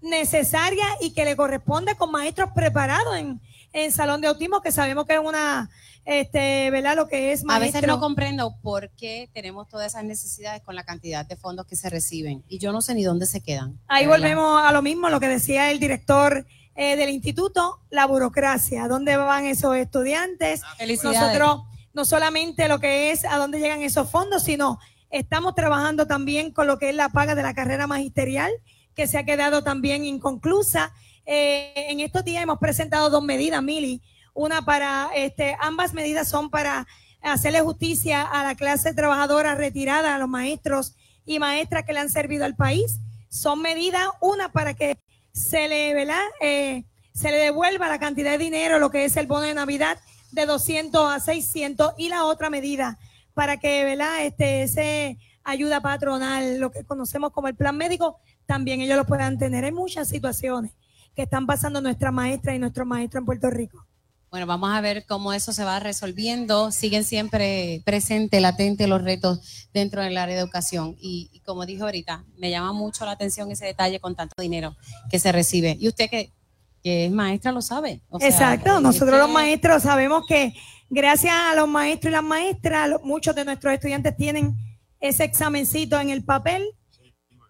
necesaria y que le corresponde con maestros preparados en, en salón de autismo, que sabemos que es una, este, ¿verdad? Lo que es maestro. A veces no comprendo por qué tenemos todas esas necesidades con la cantidad de fondos que se reciben y yo no sé ni dónde se quedan. Ahí volvemos a lo mismo, lo que decía el director eh, del instituto, la burocracia, dónde van esos estudiantes. Nosotros no solamente lo que es a dónde llegan esos fondos, sino estamos trabajando también con lo que es la paga de la carrera magisterial, que se ha quedado también inconclusa. Eh, en estos días hemos presentado dos medidas, Mili. Una para, este, ambas medidas son para hacerle justicia a la clase trabajadora retirada, a los maestros y maestras que le han servido al país. Son medidas, una para que se le, ¿verdad? Eh, se le devuelva la cantidad de dinero, lo que es el bono de Navidad, de 200 a 600 y la otra medida para que, ¿verdad? Este, ese ayuda patronal, lo que conocemos como el plan médico, también ellos lo puedan tener. Hay muchas situaciones que están pasando nuestra maestra y nuestro maestro en Puerto Rico. Bueno, vamos a ver cómo eso se va resolviendo. Siguen siempre presentes, latentes los retos dentro del área de educación. Y, como dije ahorita, me llama mucho la atención ese detalle con tanto dinero que se recibe. Y usted que, es maestra lo sabe. Exacto, nosotros los maestros sabemos que gracias a los maestros y las maestras, muchos de nuestros estudiantes tienen ese examencito en el papel.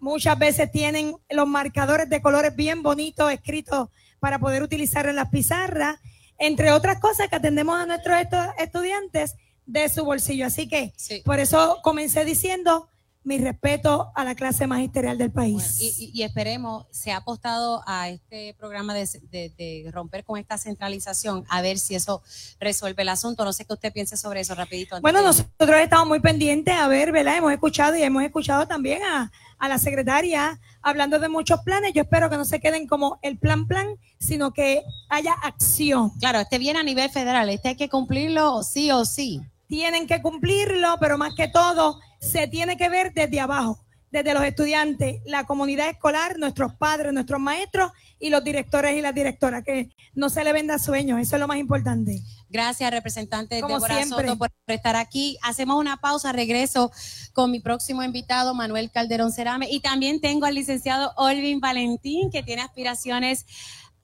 Muchas veces tienen los marcadores de colores bien bonitos escritos para poder utilizar en las pizarras entre otras cosas que atendemos a nuestros estudiantes de su bolsillo. Así que por eso comencé diciendo mi respeto a la clase magisterial del país. y, esperemos, se ha apostado a este programa de, romper con esta centralización, a ver si eso resuelve el asunto. No sé qué usted piense sobre eso, rapidito. Bueno, nosotros estamos muy pendientes, a ver, ¿verdad? Hemos escuchado y hemos escuchado también a, a la secretaria hablando de muchos planes. Yo espero que no se queden como el plan plan, sino que haya acción. Claro, este viene a nivel federal, este hay que cumplirlo sí o sí. Tienen que cumplirlo, pero más que todo se tiene que ver desde abajo, desde los estudiantes, la comunidad escolar, nuestros padres, nuestros maestros y los directores y las directoras, que no se le venda sueños, eso es lo más importante. Gracias, representante Como Soto, por estar aquí. Hacemos una pausa, regreso con mi próximo invitado, Manuel Calderón Cerame, y también tengo al licenciado Olvin Valentín, que tiene aspiraciones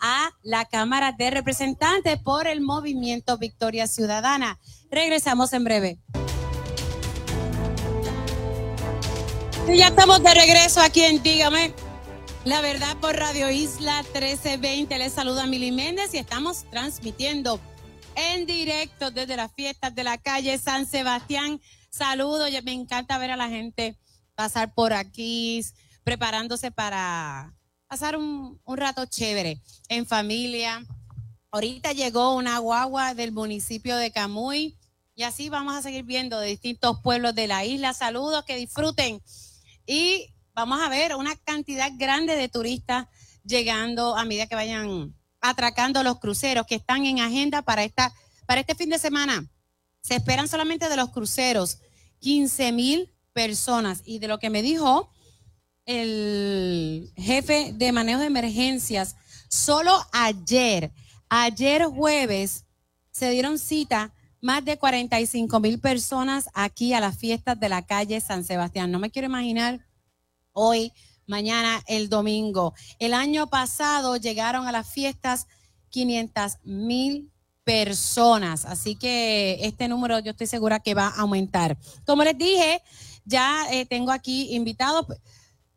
a la Cámara de Representantes por el movimiento Victoria Ciudadana. Regresamos en breve. Y ya estamos de regreso aquí en Dígame. La verdad por Radio Isla 1320. Les saluda Mili Méndez y estamos transmitiendo en directo desde las fiestas de la calle San Sebastián. Saludos, me encanta ver a la gente pasar por aquí, preparándose para pasar un, rato chévere en familia. Ahorita llegó una guagua del municipio de Camuy y así vamos a seguir viendo de distintos pueblos de la isla. Saludos, que disfruten. Y vamos a ver una cantidad grande de turistas llegando a medida que vayan atracando los cruceros que están en agenda para, esta, para este fin de semana. Se esperan solamente de los cruceros 15 mil personas. Y de lo que me dijo el jefe de manejo de emergencias, solo ayer, ayer jueves, se dieron cita más de 45 mil personas aquí a las fiestas de la calle San Sebastián. No me quiero imaginar hoy mañana el domingo. El año pasado llegaron a las fiestas 500 mil personas, así que este número yo estoy segura que va a aumentar. Como les dije, ya eh, tengo aquí invitados.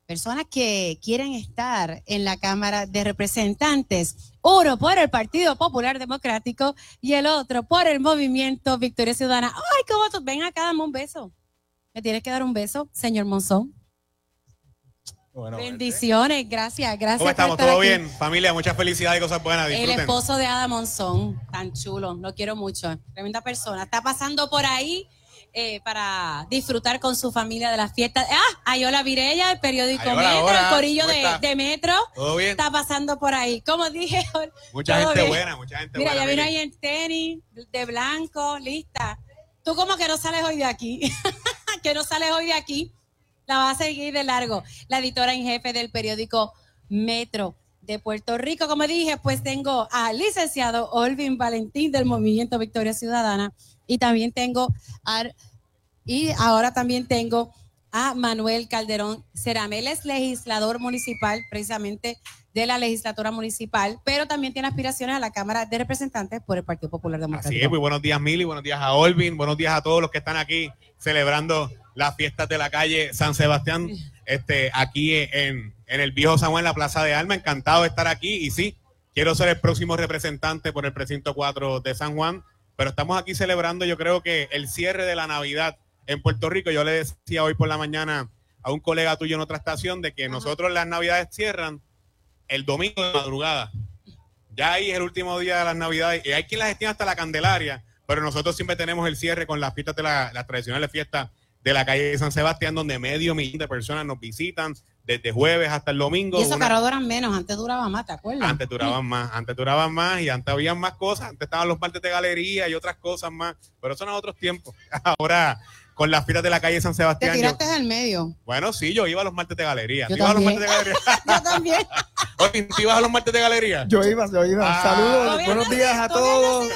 personas que quieren estar en la Cámara de Representantes, uno por el Partido Popular Democrático y el otro por el Movimiento Victoria Ciudadana. Ay, ¿cómo tú? Ven acá, dame un beso. Me tienes que dar un beso, señor Monzón. Bendiciones, gracias, gracias. ¿Cómo estamos? ¿Todo aquí. bien? Familia, muchas felicidades y cosas buenas. El esposo de Ada Monzón, tan chulo, lo quiero mucho, tremenda persona. Está pasando por ahí eh, para disfrutar con su familia de las fiestas. Ah, Ayola Virella, el periódico Ayola, Metro, hola, el corillo ¿cómo de, Metro. ¿Todo bien? Está pasando por ahí. Como dije, Mucha gente bien. buena, mucha gente Mira, buena. ya vino ahí en tenis, de blanco, lista. Tú como que no sales hoy de aquí, que no sales hoy de aquí, la vas a seguir de largo. La editora en jefe del periódico Metro de Puerto Rico. Como dije, pues tengo al licenciado Olvin Valentín del Movimiento Victoria Ciudadana y también tengo a, y ahora también tengo a Manuel Calderón Ceramel, es legislador municipal precisamente de la legislatura municipal, pero también tiene aspiraciones a la Cámara de Representantes por el Partido Popular Democrático. Así es, muy buenos días Mili, buenos días a Olvin, buenos días a todos los que están aquí celebrando las fiestas de la calle San Sebastián, este, aquí en, en el viejo San Juan, en la Plaza de Alma. Encantado de estar aquí y sí, quiero ser el próximo representante por el precinto 4 de San Juan, pero estamos aquí celebrando yo creo que el cierre de la Navidad en Puerto Rico. Yo le decía hoy por la mañana a un colega tuyo en otra estación de que nosotros las Navidades cierran el domingo de madrugada. Ya ahí es el último día de las Navidades y hay quien las gestiona hasta la Candelaria, pero nosotros siempre tenemos el cierre con las fiestas de la- las tradicionales fiestas de la calle de San Sebastián, donde medio millón de personas nos visitan desde jueves hasta el domingo. Y eso Una- que ahora duran menos, antes duraba más, ¿te acuerdas? antes duraban más, antes duraban más y antes habían más cosas, antes estaban los martes de galería y otras cosas más, pero eso eran otros tiempos. Ahora, con las fiestas de la calle San Te Sebastián. yo- tiraste al medio. bueno, sí, yo iba a los martes de galería. Yo ¿Tú ibas a los también. martes de galería? Yo también. Oye, ¿tú ibas a los martes de galería? Yo iba, yo iba. Ah. Saludos, ¿Todavía buenos no- días a todos.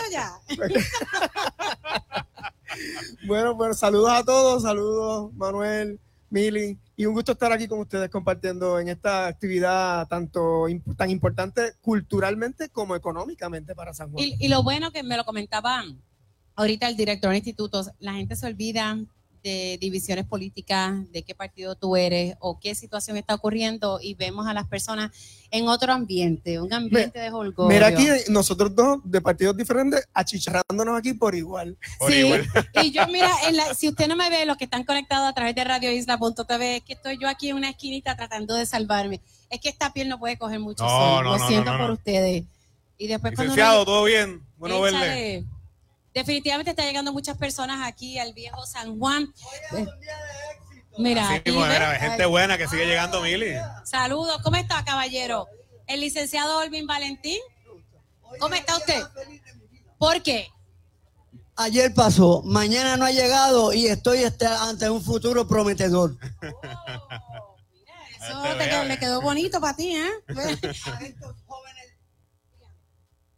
Bueno, bueno, saludos a todos, saludos Manuel, Mili, y un gusto estar aquí con ustedes compartiendo en esta actividad tanto tan importante culturalmente como económicamente para San Juan. Y, y lo bueno que me lo comentaba ahorita el director de institutos, la gente se olvida de divisiones políticas, de qué partido tú eres o qué situación está ocurriendo y vemos a las personas en otro ambiente, un ambiente de holgorio. Mira aquí nosotros dos de partidos diferentes achicharrándonos aquí por igual. Por Sí, igual. y yo mira, en la- si usted no me ve, los que están conectados a través de radioisla.tv, es que estoy yo aquí en una esquinita tratando de salvarme. Es que esta piel no puede coger mucho No, sol, no, lo no, siento no, no, por no. ustedes. Y después cuando uno- Licenciado, ¿todo bien? Bueno, verle. Definitivamente está llegando muchas personas aquí al viejo San Juan. Eh, Mira, Así aquí, mismo, ¿ves? mira, gente Ay, buena que sigue llegando, Mili. Saludos, ¿cómo está, caballero? El licenciado Olvin Valentín. ¿Cómo está usted? ¿Por qué? Ayer pasó, mañana no ha llegado y estoy este- ante un futuro prometedor. Eso Te te vea, quedó- vea. le quedó bonito para ti, ¿eh?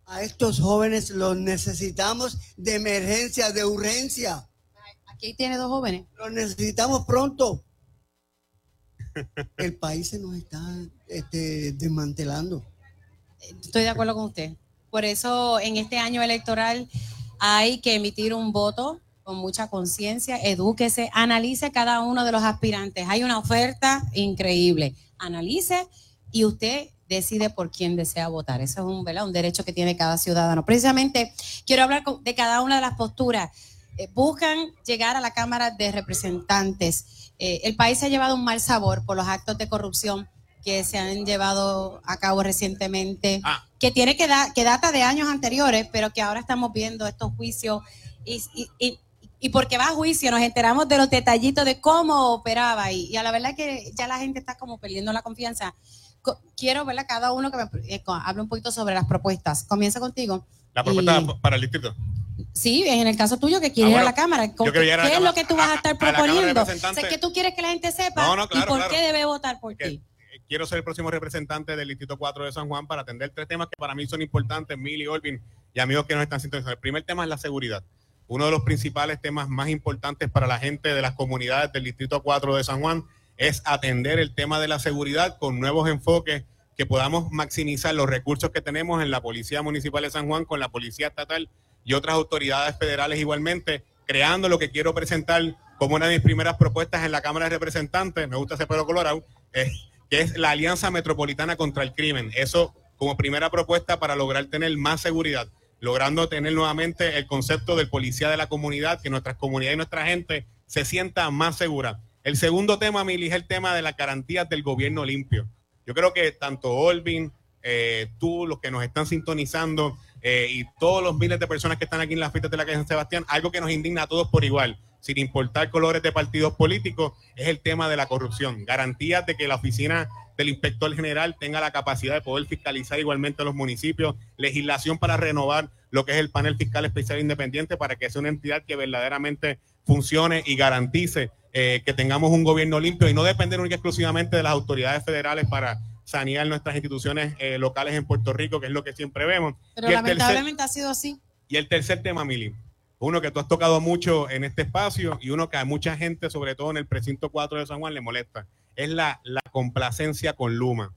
A estos jóvenes los necesitamos de emergencia, de urgencia. Aquí tiene dos jóvenes. Los necesitamos pronto. El país se nos está este, desmantelando. Estoy de acuerdo con usted. Por eso en este año electoral hay que emitir un voto con mucha conciencia, edúquese, analice cada uno de los aspirantes. Hay una oferta increíble. Analice y usted decide por quién desea votar. Eso es un, ¿verdad? un derecho que tiene cada ciudadano. Precisamente quiero hablar de cada una de las posturas. Eh, buscan llegar a la Cámara de Representantes. Eh, el país se ha llevado un mal sabor por los actos de corrupción que se han llevado a cabo recientemente, Ah. que tiene que, da- que data de años anteriores, pero que ahora estamos viendo estos juicios y, y, y- y porque va a juicio nos enteramos de los detallitos de cómo operaba y, y a la verdad que ya la gente está como perdiendo la confianza. Quiero, ¿verdad? Cada uno que me eh, hable un poquito sobre las propuestas. Comienza contigo. La propuesta Y- para el distrito. Sí, en el caso tuyo que quieres Ah, ir a la Cámara. ¿Con- yo quiero llegar a la ¿Qué es Cámara- lo que tú vas a estar a- a proponiendo? Representantes. Sé que tú quieres que la gente sepa No, no, claro, y por claro. qué debe votar por ti. Quiero ser el próximo representante del Distrito 4 de San Juan para atender tres temas que para mí son importantes, Mili, Olvin y amigos que nos están sintonizando. El primer tema es la seguridad. Uno de los principales temas más importantes para la gente de las comunidades del Distrito 4 de San Juan es atender el tema de la seguridad con nuevos enfoques que podamos maximizar los recursos que tenemos en la Policía Municipal de San Juan, con la Policía Estatal y otras autoridades federales igualmente, creando lo que quiero presentar como una de mis primeras propuestas en la Cámara de Representantes, me gusta ese pelo colorado, eh, que es la Alianza Metropolitana contra el Crimen. Eso como primera propuesta para lograr tener más seguridad, logrando tener nuevamente el concepto del policía de la comunidad, que nuestras comunidades y nuestra gente se sienta más segura. El segundo tema, Mili, es el tema de las garantías del gobierno limpio. Yo creo que tanto Olvin, eh, tú, los que nos están sintonizando eh, y todos los miles de personas que están aquí en las fiestas de la calle San Sebastián, algo que nos indigna a todos por igual, sin importar colores de partidos políticos, es el tema de la corrupción. Garantías de que la oficina del inspector general tenga la capacidad de poder fiscalizar igualmente a los municipios, legislación para renovar lo que es el panel fiscal especial independiente para que sea una entidad que verdaderamente funcione y garantice eh, que tengamos un gobierno limpio y no depender única exclusivamente de las autoridades federales para sanear nuestras instituciones eh, locales en Puerto Rico, que es lo que siempre vemos. Pero lamentablemente ha sido así. Y el tercer tema, Mili, uno que tú has tocado mucho en este espacio y uno que a mucha gente, sobre todo en el precinto 4 de San Juan, le molesta, es la, la complacencia con Luma.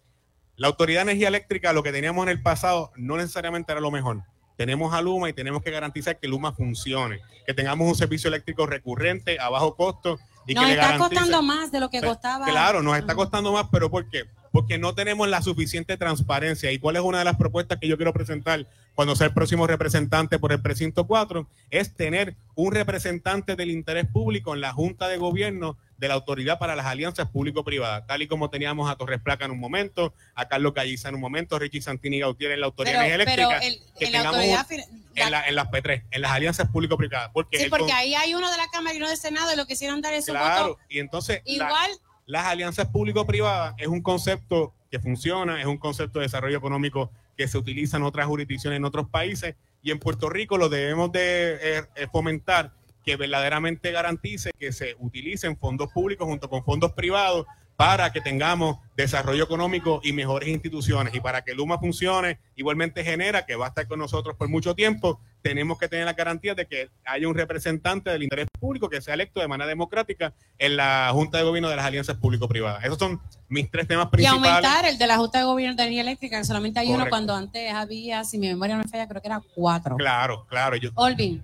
La Autoridad de Energía Eléctrica, lo que teníamos en el pasado, no necesariamente era lo mejor. Tenemos a Luma y tenemos que garantizar que Luma funcione, que tengamos un servicio eléctrico recurrente a bajo costo. Y nos que está costando más de lo que costaba. Claro, nos está costando más, pero ¿por qué? Porque no tenemos la suficiente transparencia. ¿Y cuál es una de las propuestas que yo quiero presentar cuando sea el próximo representante por el precinto 4? Es tener un representante del interés público en la Junta de Gobierno de la Autoridad para las Alianzas Público-Privadas, tal y como teníamos a Torres Placa en un momento, a Carlos Calliza en un momento, Richie Santini Gautier en la Autoridad Pero- Eléctrica, pero el- que en la autoridad en, la- en las P3, en las alianzas público-privadas. Porque Sí, porque con- ahí hay uno de la Cámara y uno del Senado y lo quisieron dar ese Claro, voto. y entonces la- Igual. Las alianzas público-privadas es un concepto que funciona, es un concepto de desarrollo económico que se utiliza en otras jurisdicciones, en otros países, y en Puerto Rico lo debemos de eh, eh, fomentar que verdaderamente garantice que se utilicen fondos públicos junto con fondos privados para que tengamos desarrollo económico y mejores instituciones. Y para que Luma funcione, igualmente genera que va a estar con nosotros por mucho tiempo, tenemos que tener la garantía de que haya un representante del interés público que sea electo de manera democrática en la Junta de Gobierno de las Alianzas Público-Privadas. Esos son mis tres temas Y principales. aumentar el de la Junta de Gobierno de Energía Eléctrica, que solamente hay uno cuando antes había, si mi memoria no me falla, creo que era cuatro. Claro, claro. Yo, Olvin.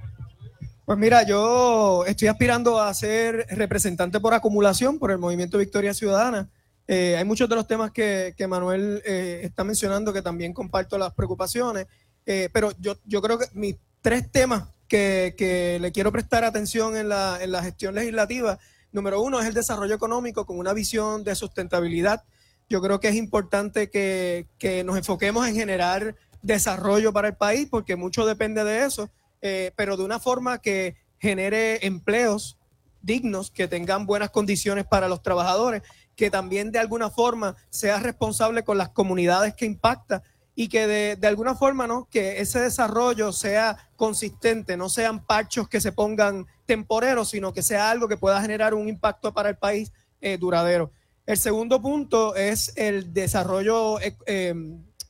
Pues mira, yo estoy aspirando a ser representante por acumulación por el Movimiento Victoria Ciudadana. Eh, hay muchos de los temas que, que Manuel eh, está mencionando que también comparto las preocupaciones, eh, pero yo, yo creo que mis tres temas que, que le quiero prestar atención en la, en la gestión legislativa, número uno es el desarrollo económico con una visión de sustentabilidad. Yo creo que es importante que, que nos enfoquemos en generar desarrollo para el país porque mucho depende de eso eh, pero de una forma que genere empleos dignos, que tengan buenas condiciones para los trabajadores, que también de alguna forma sea responsable con las comunidades que impacta y que de, de alguna forma, ¿no? Que ese desarrollo sea consistente, no sean parchos que se pongan temporeros, sino que sea algo que pueda generar un impacto para el país eh, duradero. El segundo punto es el desarrollo, eh, eh,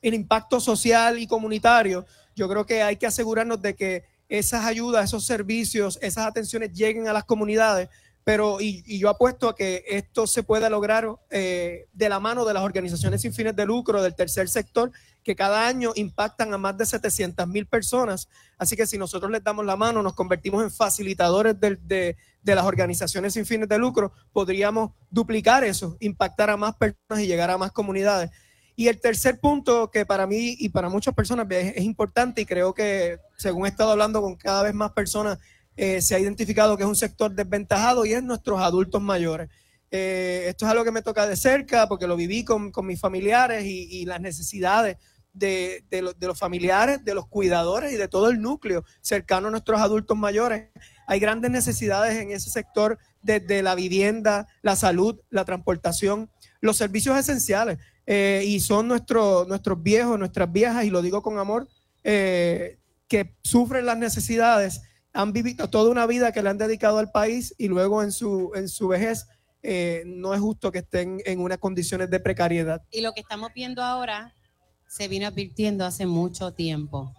el impacto social y comunitario. Yo creo que hay que asegurarnos de que esas ayudas, esos servicios, esas atenciones lleguen a las comunidades, pero y, y yo apuesto a que esto se pueda lograr eh, de la mano de las organizaciones sin fines de lucro, del tercer sector, que cada año impactan a más de 700 mil personas. Así que si nosotros les damos la mano, nos convertimos en facilitadores de las organizaciones sin fines de lucro, podríamos duplicar eso, impactar a más personas y llegar a más comunidades. Y el tercer punto que para mí y para muchas personas es, importante y creo que según he estado hablando con cada vez más personas, eh, se ha identificado que es un sector desventajado y es nuestros adultos mayores. Eh, esto es algo que me toca de cerca porque lo viví con, con mis familiares y, las necesidades de, de los familiares, de los cuidadores y de todo el núcleo cercano a nuestros adultos mayores. Hay grandes necesidades en ese sector desde la vivienda, la salud, la transportación, los servicios esenciales. Eh, y son nuestros nuestros viejos, nuestras viejas, y lo digo con amor, eh, que sufren las necesidades, han vivido toda una vida que le han dedicado al país y luego en su, en su vejez eh, no es justo que estén en unas condiciones de precariedad. Y lo que estamos viendo ahora se vino advirtiendo hace mucho tiempo.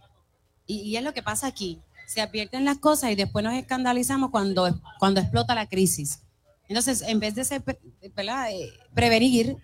Y, y es lo que pasa aquí. Se advierten las cosas y después nos escandalizamos cuando, cuando explota la crisis. Entonces, en vez de ser. Eh, prevenir,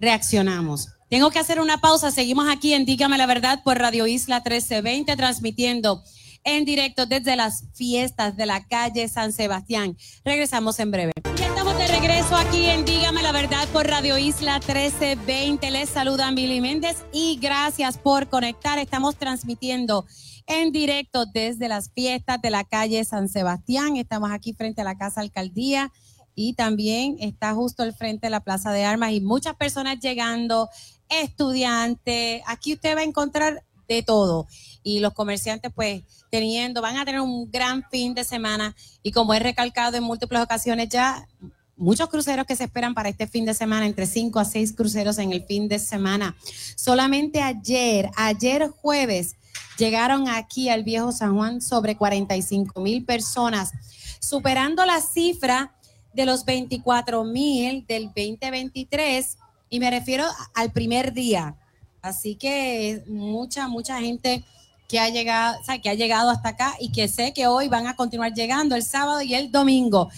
reaccionamos. Tengo que hacer una pausa. Seguimos aquí en Dígame la Verdad por Radio Isla 1320, transmitiendo en directo desde las fiestas de la calle San Sebastián. Regresamos en breve. Ya estamos de regreso aquí en Dígame la Verdad por Radio Isla 1320. Les saluda Mili Méndez y gracias por conectar. Estamos transmitiendo en directo desde las fiestas de la calle San Sebastián. Estamos aquí frente a la Casa Alcaldía y también está justo al frente de la Plaza de Armas y muchas personas llegando, estudiantes. Aquí usted va a encontrar de todo y los comerciantes pues teniendo, van a tener un gran fin de semana y como he recalcado en múltiples ocasiones ya, muchos cruceros que se esperan para este fin de semana, entre 5 a 6 cruceros en el fin de semana. Solamente ayer, ayer jueves, llegaron aquí al viejo San Juan sobre 45 mil personas, superando la cifra de los 24 mil del 2023 y me refiero al primer día. Así que mucha, mucha gente que ha llegado, que ha llegado hasta acá y que sé que hoy van a continuar llegando el sábado y el domingo.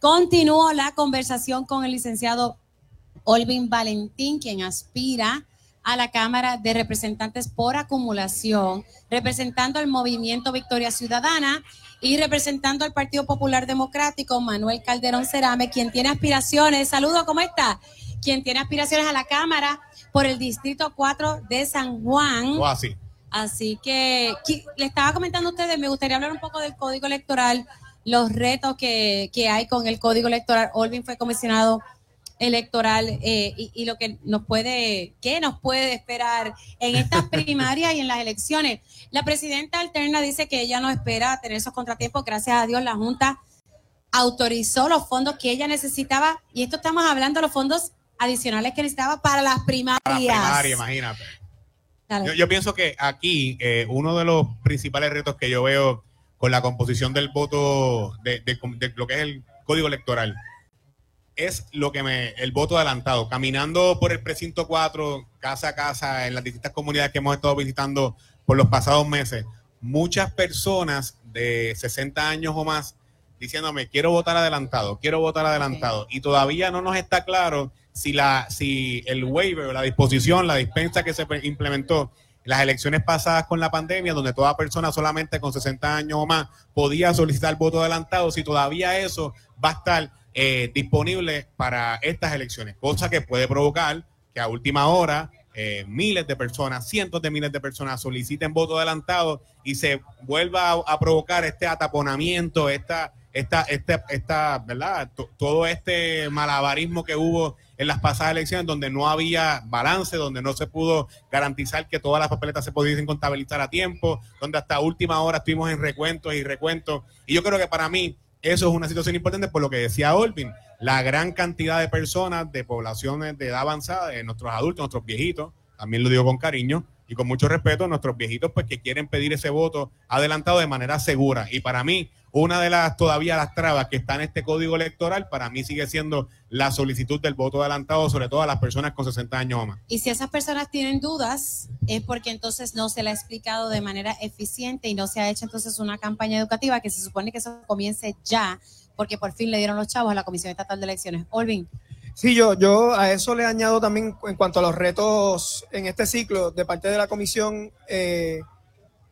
Continúo la conversación con el licenciado Olvin Valentín, quien aspira a la Cámara de Representantes por acumulación, representando al movimiento Victoria Ciudadana y representando al Partido Popular Democrático, Manuel Calderón Cerame, quien tiene aspiraciones. Saludo, ¿cómo está? Quien tiene aspiraciones a la Cámara por el Distrito 4 de San Juan. O así. Así que le estaba comentando a ustedes, me gustaría hablar un poco del código electoral, los retos que, que hay con el código electoral. Olvin fue comisionado electoral eh, y, y, lo que nos puede, qué nos puede esperar en estas primarias y en las elecciones. La presidenta alterna dice que ella no espera tener esos contratiempos. Gracias a Dios la Junta autorizó los fondos que ella necesitaba y esto estamos hablando de los fondos adicionales que necesitaba para las primarias. Para las primarias, imagínate. Yo, yo, pienso que aquí eh, uno de los principales retos que yo veo con la composición del voto, de, de, de lo que es el código electoral, es lo que me, el voto adelantado. Caminando por el precinto 4, casa a casa, en las distintas comunidades que hemos estado visitando por los pasados meses, muchas personas de 60 años o más diciéndome, quiero votar adelantado, quiero votar adelantado. Y todavía no nos está claro si, la, si el waiver, la disposición, la dispensa que se implementó en las elecciones pasadas con la pandemia, donde toda persona solamente con 60 años o más podía solicitar voto adelantado, si todavía eso va a estar eh, disponible para estas elecciones, cosa que puede provocar que a última hora eh, miles de personas, cientos de miles de personas soliciten voto adelantado y se vuelva a, provocar este ataponamiento, esta, esta, esta, esta ¿verdad? Todo este malabarismo que hubo en las pasadas elecciones donde no había balance, donde no se pudo garantizar que todas las papeletas se pudiesen contabilizar a tiempo, donde hasta última hora estuvimos en recuentos y recuentos. Y yo creo que para mí eso es una situación importante por lo que decía Olvin, la gran cantidad de personas de poblaciones de edad avanzada, de nuestros adultos, nuestros viejitos, también lo digo con cariño y con mucho respeto, nuestros viejitos pues que quieren pedir ese voto adelantado de manera segura. Y para mí, una de las todavía las trabas que está en este código electoral, para mí sigue siendo la solicitud del voto adelantado, sobre todo a las personas con 60 años o más. Y si esas personas tienen dudas, es porque entonces no se le ha explicado de manera eficiente y no se ha hecho entonces una campaña educativa que se supone que eso comience ya, porque por fin le dieron los chavos a la Comisión Estatal de Elecciones. Olvin. Sí, yo, yo a eso le añado también en cuanto a los retos en este ciclo de parte de la comisión. Eh,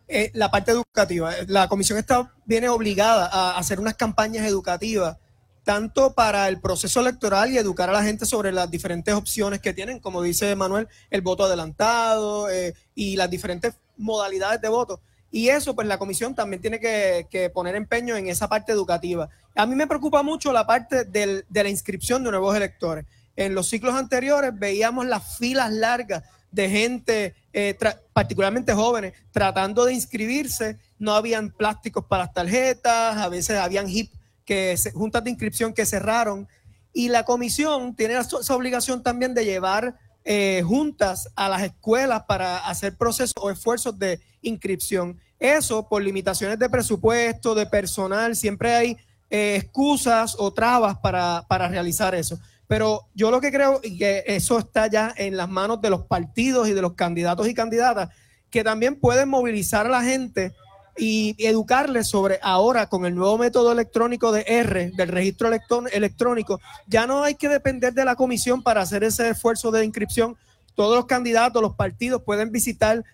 eh, la parte educativa. La comisión está, viene obligada a hacer unas campañas educativas, tanto para el proceso electoral y educar a la gente sobre las diferentes opciones que tienen, como dice Manuel, el voto adelantado eh, y las diferentes modalidades de voto. Y eso, pues la comisión también tiene que, que, poner empeño en esa parte educativa. A mí me preocupa mucho la parte del, de la inscripción de nuevos electores. En los ciclos anteriores veíamos las filas largas de gente, eh, particularmente jóvenes, tratando de inscribirse. No habían plásticos para las tarjetas, a veces habían HIP, que juntas de inscripción que cerraron. Y la comisión tiene esa obligación también de llevar eh, juntas a las escuelas para hacer procesos o esfuerzos de inscripción. Eso por limitaciones de presupuesto, de personal, siempre hay eh, excusas o trabas para, para realizar eso. Pero yo lo que creo y que eso está ya en las manos de los partidos y de los candidatos y candidatas que también pueden movilizar a la gente y educarles sobre ahora con el nuevo método electrónico de R, del registro electrónico, ya no hay que depender de la comisión para hacer ese esfuerzo de inscripción. Todos los candidatos, los partidos pueden visitar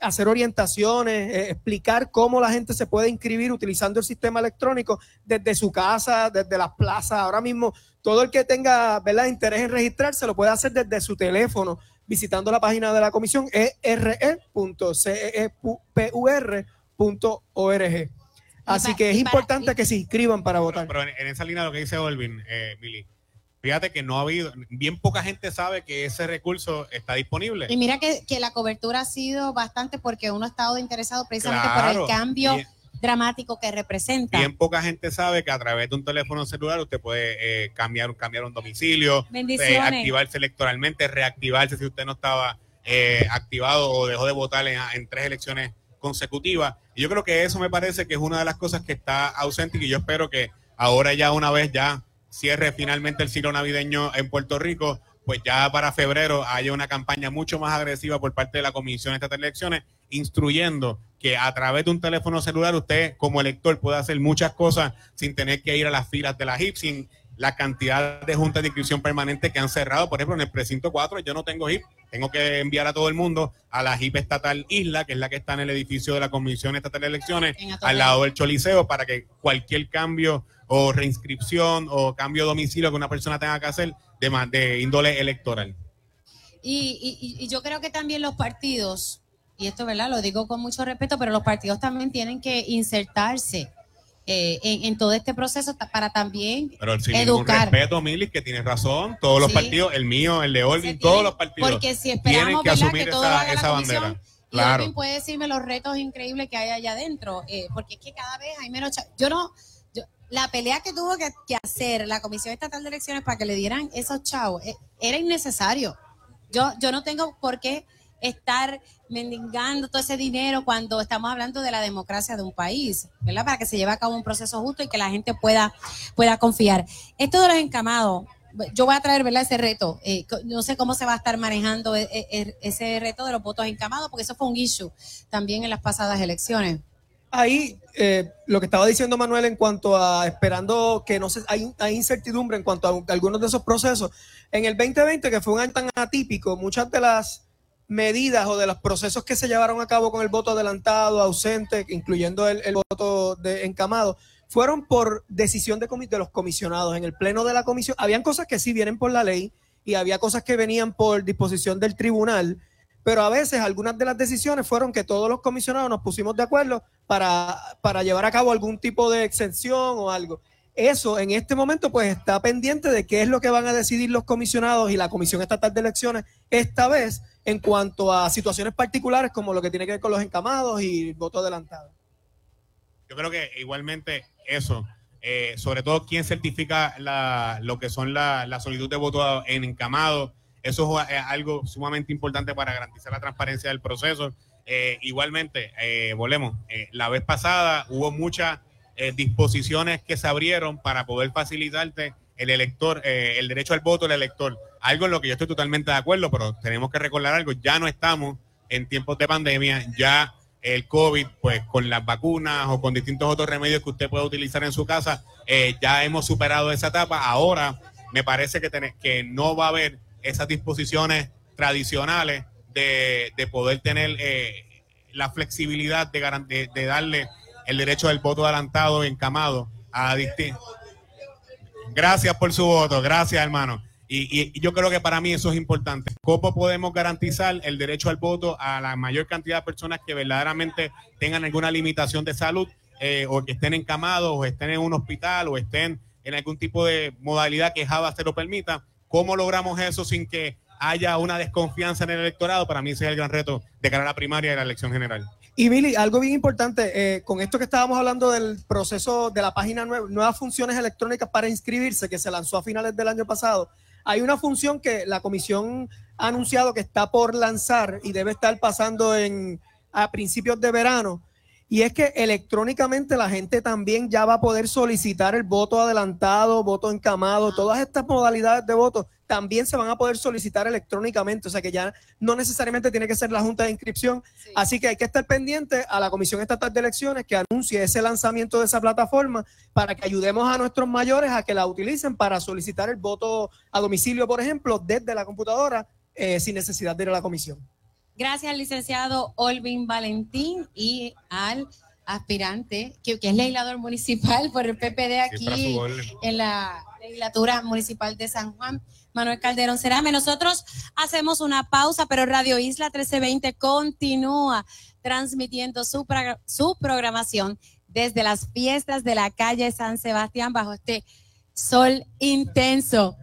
hacer orientaciones, eh, explicar cómo la gente se puede inscribir utilizando el sistema electrónico desde su casa, desde las plazas. Ahora mismo, todo el que tenga ¿verdad? interés en registrarse lo puede hacer desde su teléfono visitando la página de la comisión e ere.cepur.org. Así que es importante que se inscriban para votar. Pero, en, en esa línea lo que dice Olvin, eh, Mili, fíjate que no ha habido, bien poca gente sabe que ese recurso está disponible. Y mira que, que la cobertura ha sido bastante porque uno ha estado interesado precisamente por el cambio bien- dramático que representa. Bien poca gente sabe que a través de un teléfono celular usted puede eh, cambiar, cambiar un domicilio, eh, activarse electoralmente, reactivarse si usted no estaba eh, activado o dejó de votar en, en tres elecciones consecutivas. Y yo creo que eso me parece que es una de las cosas que está ausente y que yo espero que ahora ya una vez ya cierre finalmente el ciclo navideño en Puerto Rico, pues ya para febrero haya una campaña mucho más agresiva por parte de la Comisión de Elecciones, instruyendo que a través de un teléfono celular usted como elector puede hacer muchas cosas sin tener que ir a las filas de la HIP, sin la cantidad de juntas de inscripción permanente que han cerrado. Por ejemplo, en el precinto 4 yo no tengo HIP, tengo que enviar a todo el mundo a la HIP estatal Isla, que es la que está en el edificio de la Comisión Estatal de Elecciones, al lado del Choliseo, para que cualquier cambio o reinscripción o cambio de domicilio que una persona tenga que hacer de índole electoral. Y, y- y yo creo que también los partidos, y esto verdad lo digo con mucho respeto, pero los partidos también tienen que insertarse eh, en, en todo este proceso para también Pero sin educar. respeto, Milis, que tienes razón, todos los Sí. partidos, el mío, el de Olvin, todos los partidos Porque si esperamos que asumir que todo esa, haga la esa bandera. y Claro. Olvin puede decirme los retos increíbles que hay allá adentro, eh, porque es que cada vez hay menos... Yo no... yo- la pelea que tuvo que, que hacer la Comisión Estatal de Elecciones para que le dieran esos chavos eh, era innecesario. Yo, yo no tengo por qué estar mendigando todo ese dinero cuando estamos hablando de la democracia de un país, ¿verdad? Para que se lleve a cabo un proceso justo y que la gente pueda, pueda confiar. Esto de los encamados, yo voy a traer, ¿verdad? Ese reto. Eh, no sé cómo se va a estar manejando e- e- e- ese reto de los votos encamados, porque eso fue un issue también en las pasadas elecciones. Ahí, eh, lo que estaba diciendo Manuel en cuanto a esperando que no se, hay incertidumbre en cuanto a algunos de esos procesos. En el 2020, que fue un año tan atípico, muchas de las medidas o de los procesos que se llevaron a cabo con el voto adelantado, ausente, incluyendo el, voto de encamado, fueron por decisión de, de los comisionados. En el pleno de la comisión, habían cosas que sí vienen por la ley y había cosas que venían por disposición del tribunal, pero a veces algunas de las decisiones fueron que todos los comisionados nos pusimos de acuerdo para, para llevar a cabo algún tipo de exención o algo. Eso en este momento pues está pendiente de qué es lo que van a decidir los comisionados y la Comisión Estatal de Elecciones esta vez en cuanto a situaciones particulares como lo que tiene que ver con los encamados y voto adelantado. Yo creo que igualmente eso, eh, sobre todo quién certifica la, lo que son la, la solicitud de voto en encamado, eso es eh, algo sumamente importante para garantizar la transparencia del proceso. Eh, igualmente, eh, volvemos, la vez pasada hubo muchas disposiciones que se abrieron para poder facilitarte el elector, el derecho al voto del elector. Algo en lo que yo estoy totalmente de acuerdo, pero tenemos que recordar algo, ya no estamos en tiempos de pandemia, ya el COVID, pues con las vacunas o con distintos otros remedios que usted pueda utilizar en su casa, eh, ya hemos superado esa etapa. Ahora me parece que, tener, que no va a haber esas disposiciones tradicionales de, de poder tener eh, la flexibilidad de, de, de darle el derecho del voto adelantado encamado a distintos. Gracias por su voto, gracias hermano. Y, y- yo creo que para mí eso es importante. ¿Cómo podemos garantizar el derecho al voto a la mayor cantidad de personas que verdaderamente tengan alguna limitación de salud eh, o que estén encamados o estén en un hospital o estén en algún tipo de modalidad que Java se lo permita? ¿Cómo logramos eso sin que haya una desconfianza en el electorado? Para mí ese es el gran reto de cara a la primaria y la elección general. Y Billy, algo bien importante, eh, con esto que estábamos hablando del proceso de la página nueva, nuevas funciones electrónicas para inscribirse, que se lanzó a finales del año pasado, hay una función que la comisión ha anunciado que está por lanzar y debe estar pasando en, a principios de verano. Y es que electrónicamente la gente también ya va a poder solicitar el voto adelantado, voto encamado, todas estas modalidades de voto también se van a poder solicitar electrónicamente, o sea que ya no necesariamente tiene que ser la Junta de Inscripción, así que hay que estar pendiente a la Comisión Estatal de Elecciones que anuncie ese lanzamiento de esa plataforma para que ayudemos a nuestros mayores a que la utilicen para solicitar el voto a domicilio, por ejemplo, desde la computadora eh, sin necesidad de ir a la comisión. Gracias al licenciado Olvin Valentín y al aspirante, que, que es legislador municipal por el PPD aquí en la legislatura municipal de San Juan. Manuel Calderón Cerame. Nosotros hacemos una pausa, pero Radio Isla 1320 continúa transmitiendo su, su programación desde las fiestas de la calle San Sebastián bajo este sol intenso.